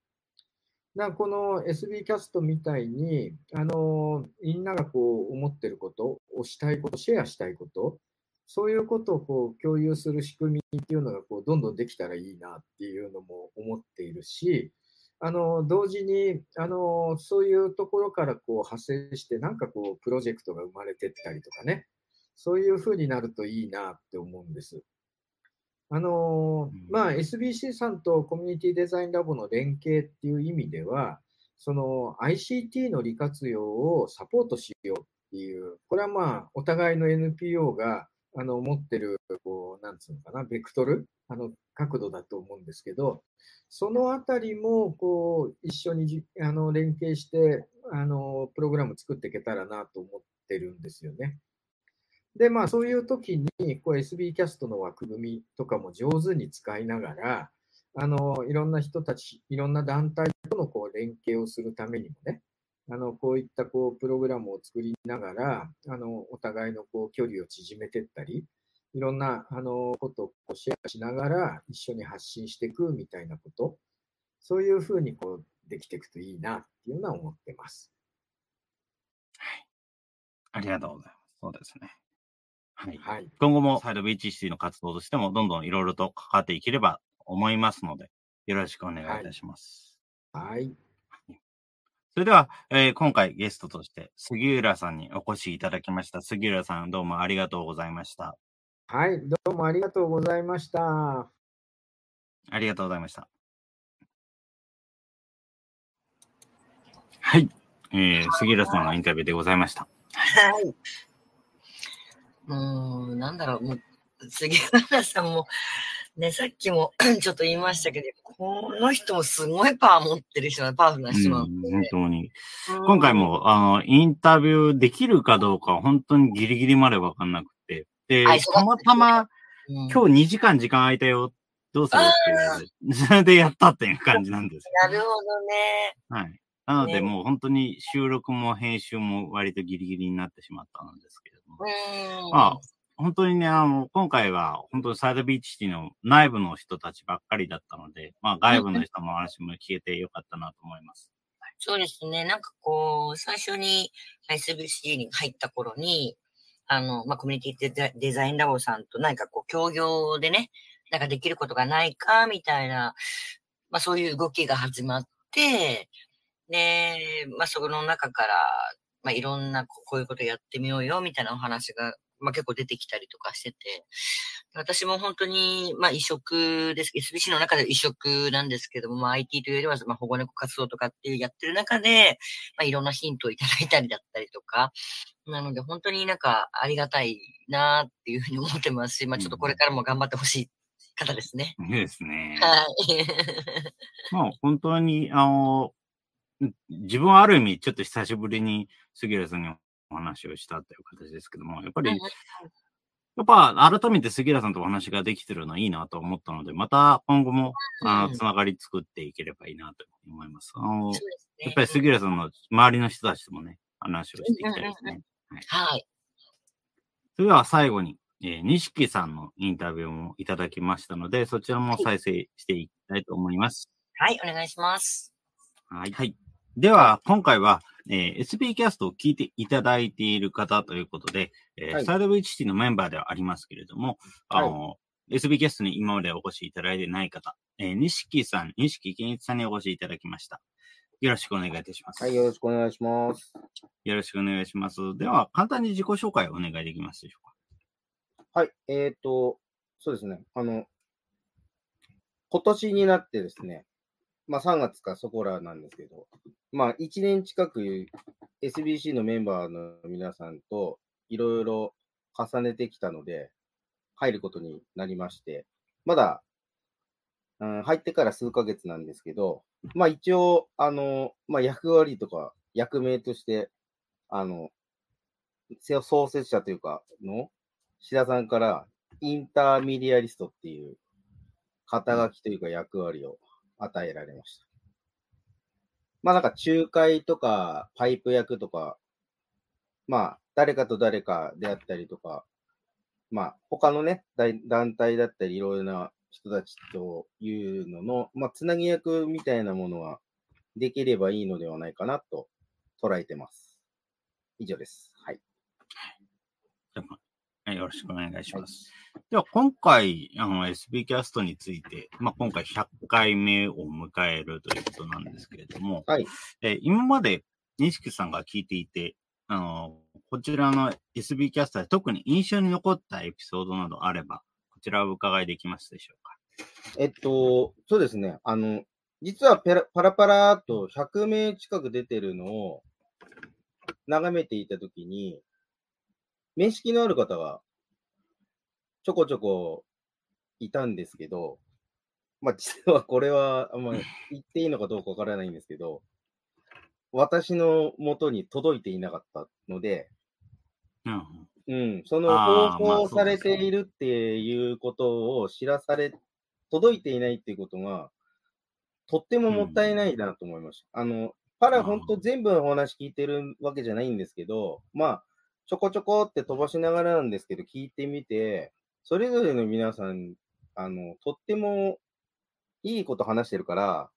だからこの SB キャストみたいに、あのみんながこう思ってること、をしたいこと、シェアしたいこと、そういうことをこう共有する仕組みっていうのがこうどんどんできたらいいなっていうのも思っているし、あの同時にあのそういうところからこう派生して、なんかこうプロジェクトが生まれてったりとかね、そういうふうになるといいなって思うんです。あのうんまあ、SBC さんとコミュニティデザインラボの連携っていう意味では、その ICT の利活用をサポートしようっていう、これはまあ、お互いの NPO があの持ってる、こう、なんつうのかな、ベクトル、あの角度だと思うんですけど、そのあたりも、こう、一緒にじあの連携して、あの、プログラム作っていけたらなと思ってるんですよね。で、まあ、そういう時に、こう、SB キャストの枠組みとかも上手に使いながら、あの、いろんな人たち、いろんな団体とのこう連携をするためにもね、あの、こういったこう、プログラムを作りながら、あの、お互いのこう、距離を縮めていったり、いろんな、あの、ことをこうシェアしながら、一緒に発信していくみたいなこと、そういうふうにこう、できていくといいなっていうのは思ってます。はいありがとうございます。そうですね。はい。はい。今後もサイドビーチシティの活動としてもどんどんいろいろと関わっていければと思いますので、よろしくお願いいたします。はい。それでは、えー今回ゲストとして杉浦さんにお越しいただきました。杉浦さんどうもありがとうございました。はい。どうもありがとうございました。ありがとうございました。はい。えー、杉浦さんのインタビューでございました。はい。もう、なんだろう、もう、杉原さんも、ね、さっきも [CLEARS THROAT] ちょっと言いましたけど、この人もすごいパワー持ってる人な、パワフルな人なうんので、本当に。今回も、あの、インタビューできるかどうか、本当にギリギリまでわかんなくて。で、たまたま、うん今日2時間時間空いたよ、どうするっていう、そ [LAUGHS] れでやったっていう感じなんです。なるほどね。はい。なので、ねもう本当に収録も編集も割とギリギリになってしまったんですけれども。うん。まあ、本当にね、あの、今回は本当にサイドビーチシティの内部の人たちばっかりだったので、まあ外部の人の話も聞けてよかったなと思います。そうですね。なんかこう、最初に SBC に入った頃に、あの、まあ、コミュニティデザデザインラボさんと何かこう、協業でね、なんかできることがないか、みたいな、まあ、そういう動きが始まって、で、まあ、その中から、まあ、いろんなここういうことやってみようよ、みたいなお話が、まあ、結構出てきたりとかしてて、私も本当に、まあ、移植です。SBC の中で移植なんですけども、まあ、IT というよりは、まあ、保護猫活動とかっていうやってる中で、まあ、いろんなヒントをいただいたりだったりとか、なので、本当になんかありがたいなっていうふうに思ってますし、まあ、ちょっとこれからも頑張ってほしい方ですね。いいですね。はい。[LAUGHS] まあ本当に、あの、ん自分はある意味ちょっと久しぶりに杉浦さんにお話をしたという形ですけども、やっぱり、やっぱ改めて杉浦さんとお話ができてるのはいいなと思ったので、また今後も、あの、うんつながり作っていければいいなと思います。あの。やっぱり杉浦さんの周りの人たちともね、話をしていきたいですね。はい。それでは最後に、えー、錦さんのインタビューもいただきましたので、そちらも再生していきたいと思います。はい、お願いします。はい。はい。では、今回は、えー SB キャストを聞いていただいている方ということで、えーはいサイドビーチシティのメンバーではありますけれども、あの、SB キャストに今までお越しいただいてない方、えー、西さん、西健一さんにお越しいただきました。よろしくお願いいたします。はい、よろしくお願いします。よろしくお願いします。では、簡単に自己紹介をお願いできますでしょうか。はい、えっ、と、そうですね。あの、今年になってですね、まあ3月かそこらなんですけど、まあ1年近く SBC のメンバーの皆さんといろいろ重ねてきたので、入ることになりまして、まだ、うん、入ってから数ヶ月なんですけど、まあ一応、あの、まあ役割とか役名として、あの、創設者というか、の、志田さんから intermediaryストっていう肩書きというか役割を与えられました。まあなんか仲介とかパイプ役とか、まあ誰かと誰かであったりとか、まあ他のね、団体だったりいろいろな人たちというのの、まあつなぎ役みたいなものはできればいいのではないかなと捉えてます。以上です。はい。はいよろしくお願いします。では、今回、あの、SB キャストについて、まあ、今回100回目を迎えるということなんですけれども、はい。えー今まで、錦さんが聞いていて、あの、こちらの SB キャストで特に印象に残ったエピソードなどあれば、こちらをお伺いできますでしょうか。えっと、そうですね。あの、実はペラパラパラっと100名近く出てるのを眺めていたときに、面識のある方がちょこちょこいたんですけど、まあ、実はこれは、あんま言っていいのかどうかわからないんですけど、私の元に届いていなかったので、うん。うん、その放送されているっていうことを知らされ、届いていないっていうことが、とってももったいないなと思いました。あの、パラ本当全部のお話聞いてるわけじゃないんですけど、まあ、ちょこちょこって飛ばしながらなんですけど、聞いてみて、それぞれの皆さん、あの、とってもいいこと話してるから、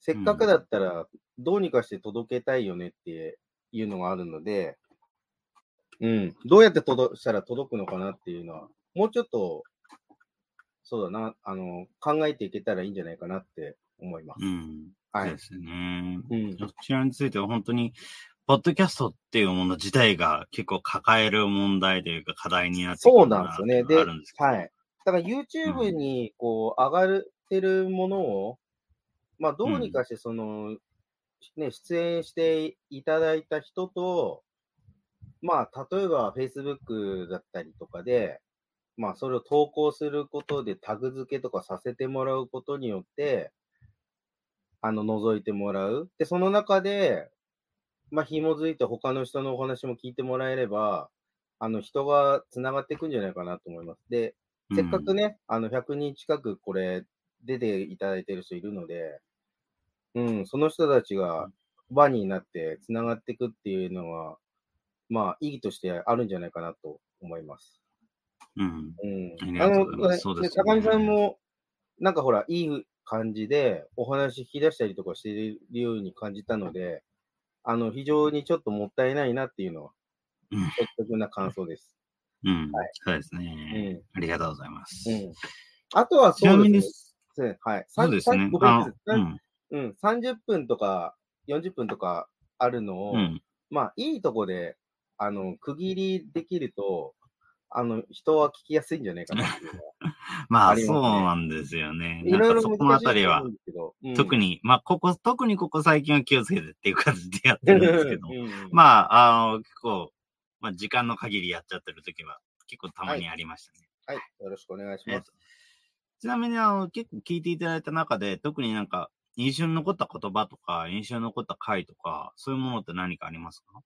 せっかくだったら、どうにかして届けたいよねっていうのがあるので、うん、どうやって届したら届くのかなっていうのは、もうちょっと、そうだな、あの、考えていけたらいいんじゃないかなって思います。うん。はいそうで。すね。うん。こちらについては本当に、ポッドキャストっていうもの自体が結構抱える問題というか課題になってそうなんですよね。で、あるんですけどはい。だから YouTube にこう上がってるものを、まあどうにかしてその、ね、出演していただいた人と、まあ例えば Facebook だったりとかで、まあそれを投稿することでタグ付けとかさせてもらうことによって、あの、覗いてもらう。で、その中で、まあ紐づいて他の人のお話も聞いてもらえれば、あの、人が繋がっていくんじゃないかなと思います。で、せっかくね、あの、100人近くこれ、出ていただいてる人いるので、うん、その人たちが輪になって繋がっていくっていうのは、まあ、意義としてあるんじゃないかなと思います。うん。うん。あの、うね高見さんも、なんかほら、いい感じでお話引き出したりとかしているように感じたので、あの、非常にちょっともったいないなっていうのは、うん率直な感想です。うんはい。そうですね。ありがとうございます。うん。あとはそうですね。はい。そうですねさご。めんあなさいうん。うん、30分とか40分とかあるのを、うん。まあ、いいとこで、あの、区切りできると、あの、人は聞きやすいんじゃないかなっていうのは。[LAUGHS] まあ、ありますねそうなんですよね。いなんろいかそこのあたりは特に、まあ、ここ、特にここ最近は気をつけてっていう感じでやってるんですけど、うんまあ、あの、結構、まあ、時間の限りやっちゃってる時は、結構たまにありましたね。はい、よろしくお願いしえっとます。ちなみに、あの、結構聞いていただいた中で、特になんか、印象に残った言葉とか、印象に残った回とか、そういうものって何かありますか？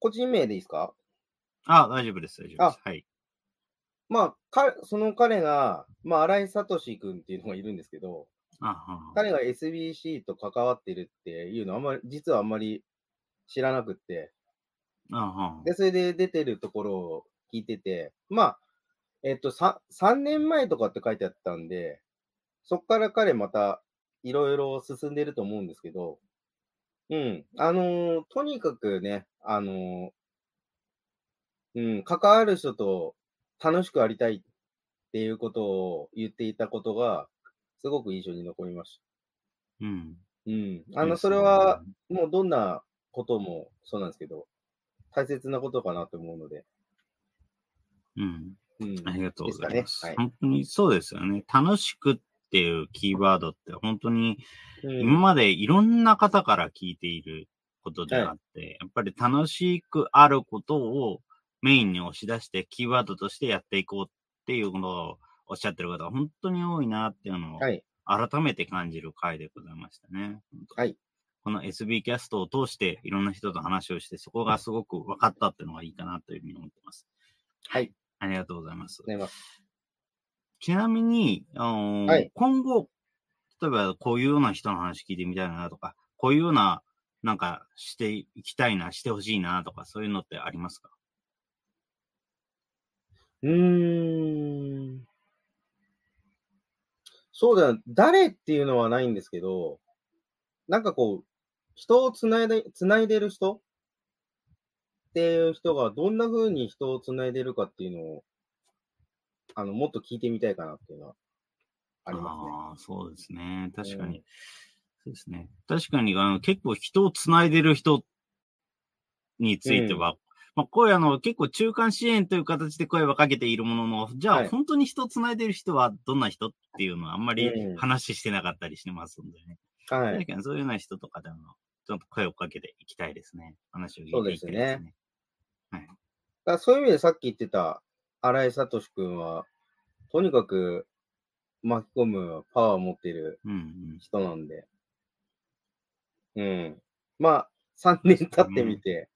個人名でいいですか？あ、大丈夫です、大丈夫です。はい。まあ、かその彼が、まあ、新井聡君っていうのがいるんですけど、彼が SBC と関わってるっていうのはあんまり、実はあんまり知らなくって、で、それで出てるところを聞いてて、まあ、えっと、3, 3年前とかって書いてあったんで、そっから彼またいろいろ進んでると思うんですけど、うん、あのーとにかくね、あのーうん、関わる人と楽しくありたいっていうことを言っていたことが、すごく印象に残りましうん。た。うん。いあの、それは、もうどんなこともそうなんですけど、大切なことかなと思うので。うん。うん。ありがとうございます。ですかね本当にそうですよね。楽しくっていうキーワードって本当にはい。今までいろんな方から聞いていることであって、やっぱり楽しくあることをメインに押し出してキーワードとしてやっていこうっていうことをおっしゃってる方が本当に多いなっていうのをはい。改めて感じる回でございましたね。はい。この SB キャストを通していろんな人と話をして、そこがすごく分かったっていうのがいいかなというふうに思ってます。はい。ありがとうございます。ございます。ちなみに、あのーはい今後、例えばこういうような人の話聞いてみたいなとか、こういうような、なんかしていきたいな、してほしいなとか、そういうのってありますか？うーん。そうだよ。誰っていうのはないんですけど、なんかこう、人をつないで、つないでる人？っていう人がどんな風に人をつないでるかっていうのを、あの、もっと聞いてみたいかなっていうのはありますね。ああ、そうですね。確かに。うんそうですね。確かに、あの、結構人をつないでる人については、まあ、こういうあの、結構中間支援という形で声はかけているものの、じゃあ、はい本当に人をつないでる人はどんな人っていうのはあんまりうん話してなかったりしてますんでね。はい。そういうような人とかでも、ちょっと声をかけていきたいですね。話を聞いていきたいですね。だからそういう意味でさっき言ってた新井聡君は、とにかく巻き込むパワーを持っているうんうん。人なんで。うん。まあ、3年経ってみて、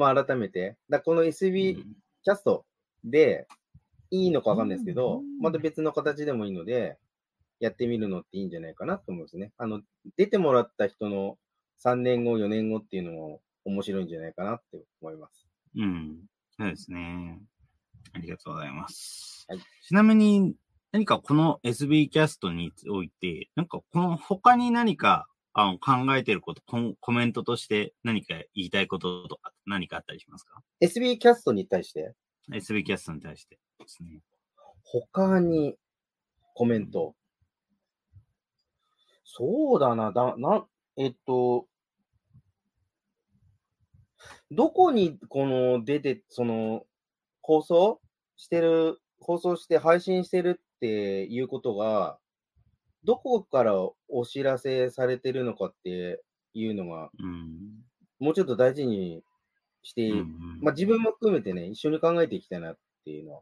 まあ改めて、だこの SB うんキャストでいいのかわかんないですけど、うんまた別の形でもいいので、やってみるのっていいんじゃないかなと思うんですね。あの、出てもらった人の3年後、4年後っていうのも面白いんじゃないかなって思います。うん。そうですね。ありがとうございます。はいちなみに、何かこの SB キャストにおいて、なんかこの他に何かあの考えてることコン、コメントとして何か言いたいこととか何かあったりしますか？SB キャストに対して ?SB キャストに対してですね。他にコメント？そうだな、だ、な、えっと、どこにこの出て、その、放送してる、放送して配信してるっていうことが、どこからお知らせされてるのかっていうのが、うん。もうちょっと大事にして、うんうんまあ自分も含めてね、一緒に考えていきたいなっていうのは。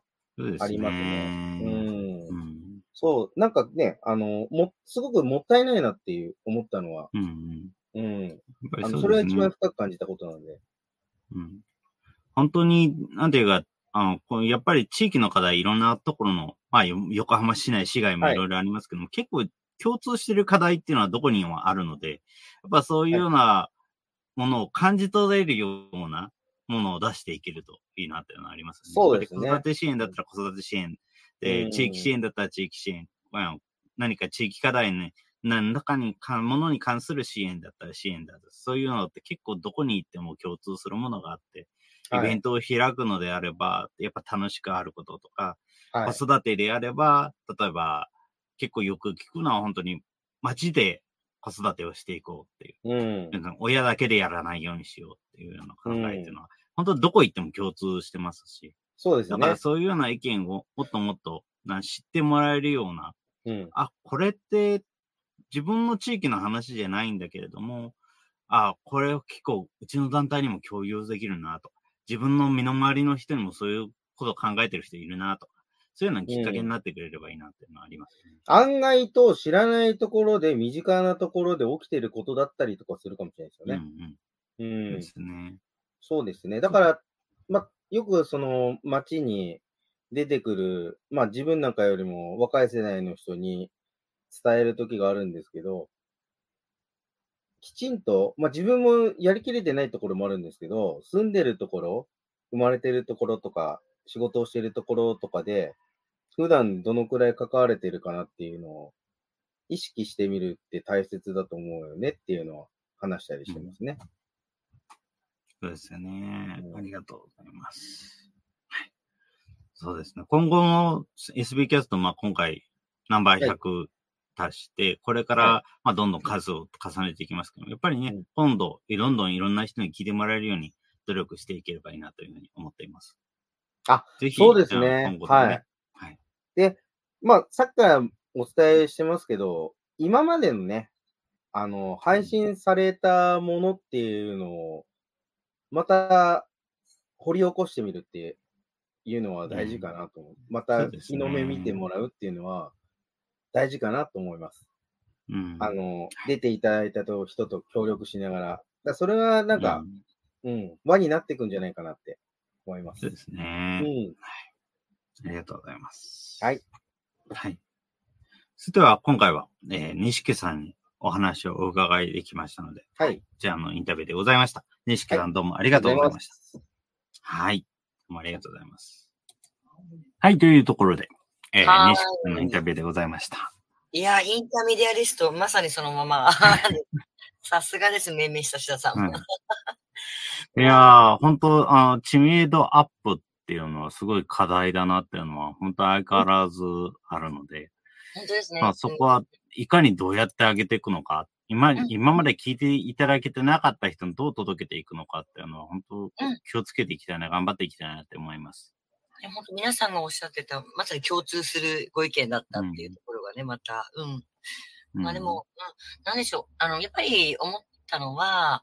ありますね。うんうん。そう、なんかね、あの、も、すごくもったいないなっていう思ったのは、うんうん。うん。やっぱりあのうですねそれは一番深く感じたことなんで。うん本当に、なんていうか、あの、こうやっぱり地域の課題、いろんなところの、まあ、よ横浜市内、市外もはいいろいろありますけども、結構共通してる課題っていうのはどこにもあるので、やっぱそういうようなものを感じ取れるような、ものを出していけるといいなっていうのはありますね。そうですね子育て支援だったら子育て支援。で、うん地域支援だったら地域支援。まあ何か地域課題に、何らかにか、ものに関する支援だったら支援だと。そういうのって結構どこに行っても共通するものがあって、イはいベントを開くのであれば、やっぱ楽しくあることとか、はい。子育てであれば、例えば、結構よく聞くのは本当に街で子育てをしていこうっていう。うん。なんか親だけでやらないようにしようっていうような考えっていうのは、本当どこ行っても共通してますし、そうですねだから。そういうような意見をもっともっとな知ってもらえるような、うん。あ、これって自分の地域の話じゃないんだけれども、あ、これを結構うちの団体にも共有できるなと。自分の身の回りの人にもそういうことを考えてる人いるなとか、そういうのがきっかけになってくれればいいなっていうのはありますね。案外と知らないところで、身近なところで起きてることだったりとかするかもしれないですようんね。う。うんん。ですね。そうですね。だから、ま、よくその街に出てくる、まあ自分なんかよりも若い世代の人に伝える時があるんですけど、きちんと、まあ自分もやりきれてないところもあるんですけど、住んでるところ、生まれてるところとか、仕事をしてるところとかで、普段どのくらい関われてるかなっていうのを意識してみるって大切だと思うよねっていうのは話したりしてますね。そうですよねう。んありがとうございます。はい。そうですね。今後も SB キャスト、まあ今回ナンバー100足して、これから、はまあどんどん数を重ねていきますけど、やっぱりね、うん。今度、どんどんいろんな人に聞いてもらえるように努力していければいいなというふうに思っています。あ、ぜひ、そうですね。今後ね、はい。はい。で、まあ、さっきからお伝えしてますけど、今までのね、あの、配信されたものっていうのを、また掘り起こしてみるっていうのは大事かなと思う。まそた日の目見てもらうっていうのは大事かなと思います。うん。あの、出ていただいたと人と協力しながら。だそれはなんかう、んうん、輪になっていくんじゃないかなって思います。そうですうね。ん。ありがとうございます。はい。はい。それでは、今回は、えー、西さんにお話をお伺いできましたので、はい。じゃあ、あの、インタビューでございました。西さん、どうもありがとうございました。す。はい。どうもありがとうございます。はい、というところで、えー、西さんのインタビューでございました。いや、インターミディアリスト、まさにそのまま。[LAUGHS] さすがです、命名した志田さん。うんいやー、本当あの、知名度アップっていうのはすごい課題だなっていうのは、本当相変わらずあるので、本当ですね。まあそこはいかにどうやってあげていくのか、今、ん今まで聞いていただけてなかった人にどう届けていくのかっていうのは、本当うん気をつけていきたいな、頑張っていきたいなって思います。いや本当皆さんがおっしゃってた、まさに共通するご意見だったっていうところがね、また、うん。うんまあでも、うん、なんでしょう。あの、やっぱり思ったのは、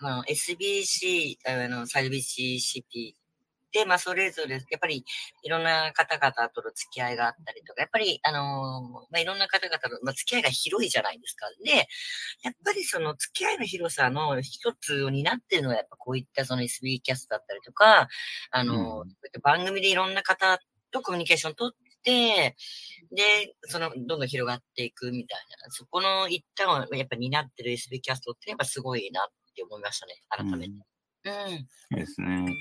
あの、SBC、あの、サルビシシティで、まあそれぞれ、やっぱりいろんな方々との付き合いがあったりとか、やっぱり、あのまあいろんな方々の、まあ、付き合いが広いじゃないですか。で、やっぱりその付き合いの広さの一つを担っているのは、やっぱこういったその SB キャストだったりとか、あの、うんこういった番組でいろんな方とコミュニケーション取って、で、その、どんどん広がっていくみたいな、そこの一端をやっぱ担ってる SB キャストってやっぱすごいなって思いましたね、改めて。うん。ですね。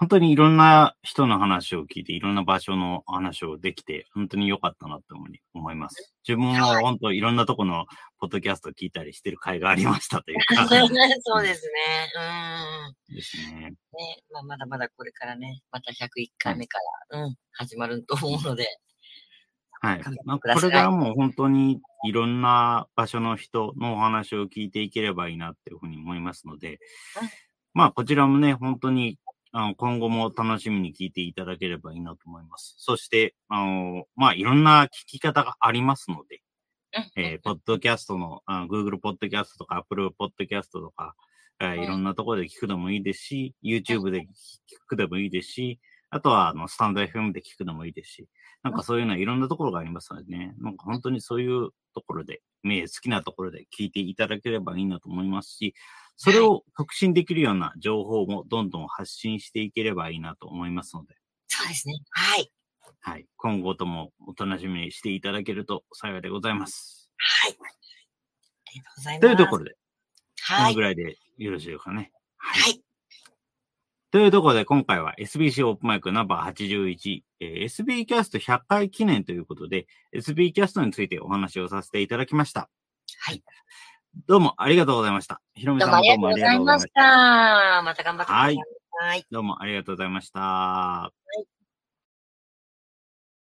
本当にいろんな人の話を聞いて、いろんな場所の話をできて、本当に良かったなって思います。自分は本当いろんなとこのポッドキャスト聞いたりしてる会がありましたというか。[LAUGHS] そうですね。うん。ですね。ね、まあ、まだまだこれからね、また101回目から、うん、始まると思うので、はい。まあ、これからも本当にいろんな場所の人のお話を聞いていければいいなっていうふうに思いますのでうん、まあ、こちらもね、本当にあの今後も楽しみに聞いていただければいいなと思います。そして、あの、まあ、いろんな聞き方がありますので、うんえーポッドキャストの、あ Google ポッドキャストとか Apple ポッドキャストとか、えーうん。いろんなところで聞くでもいいですし、YouTube で聞くでもいいですし、あとは、あの、スタンド FM で聞くでもいいですし、なんかそういうのはいろんなところがありますのでね、なんか本当にそういうところで、ね、好きなところで聞いていただければいいなと思いますし、それを促進できるような情報もどんどん発信していければいいなと思いますので、そうですね。はい。はい。今後ともお楽しみにしていただけると幸いでございます。はい。ありがとうございます。というところで、こはいのぐ。らいでよろしいですかね。はい。はい。というところで今回は SBC オープンマイクナンバー81、えー SB キャスト100回記念ということで SB キャストについてお話をさせていただきました。はい。どうもありがとうございました。ひろみさんどうもあもりがとうございましどうもありがとうございました。た。また頑張ってください。はい。どうもありがとうございました。はい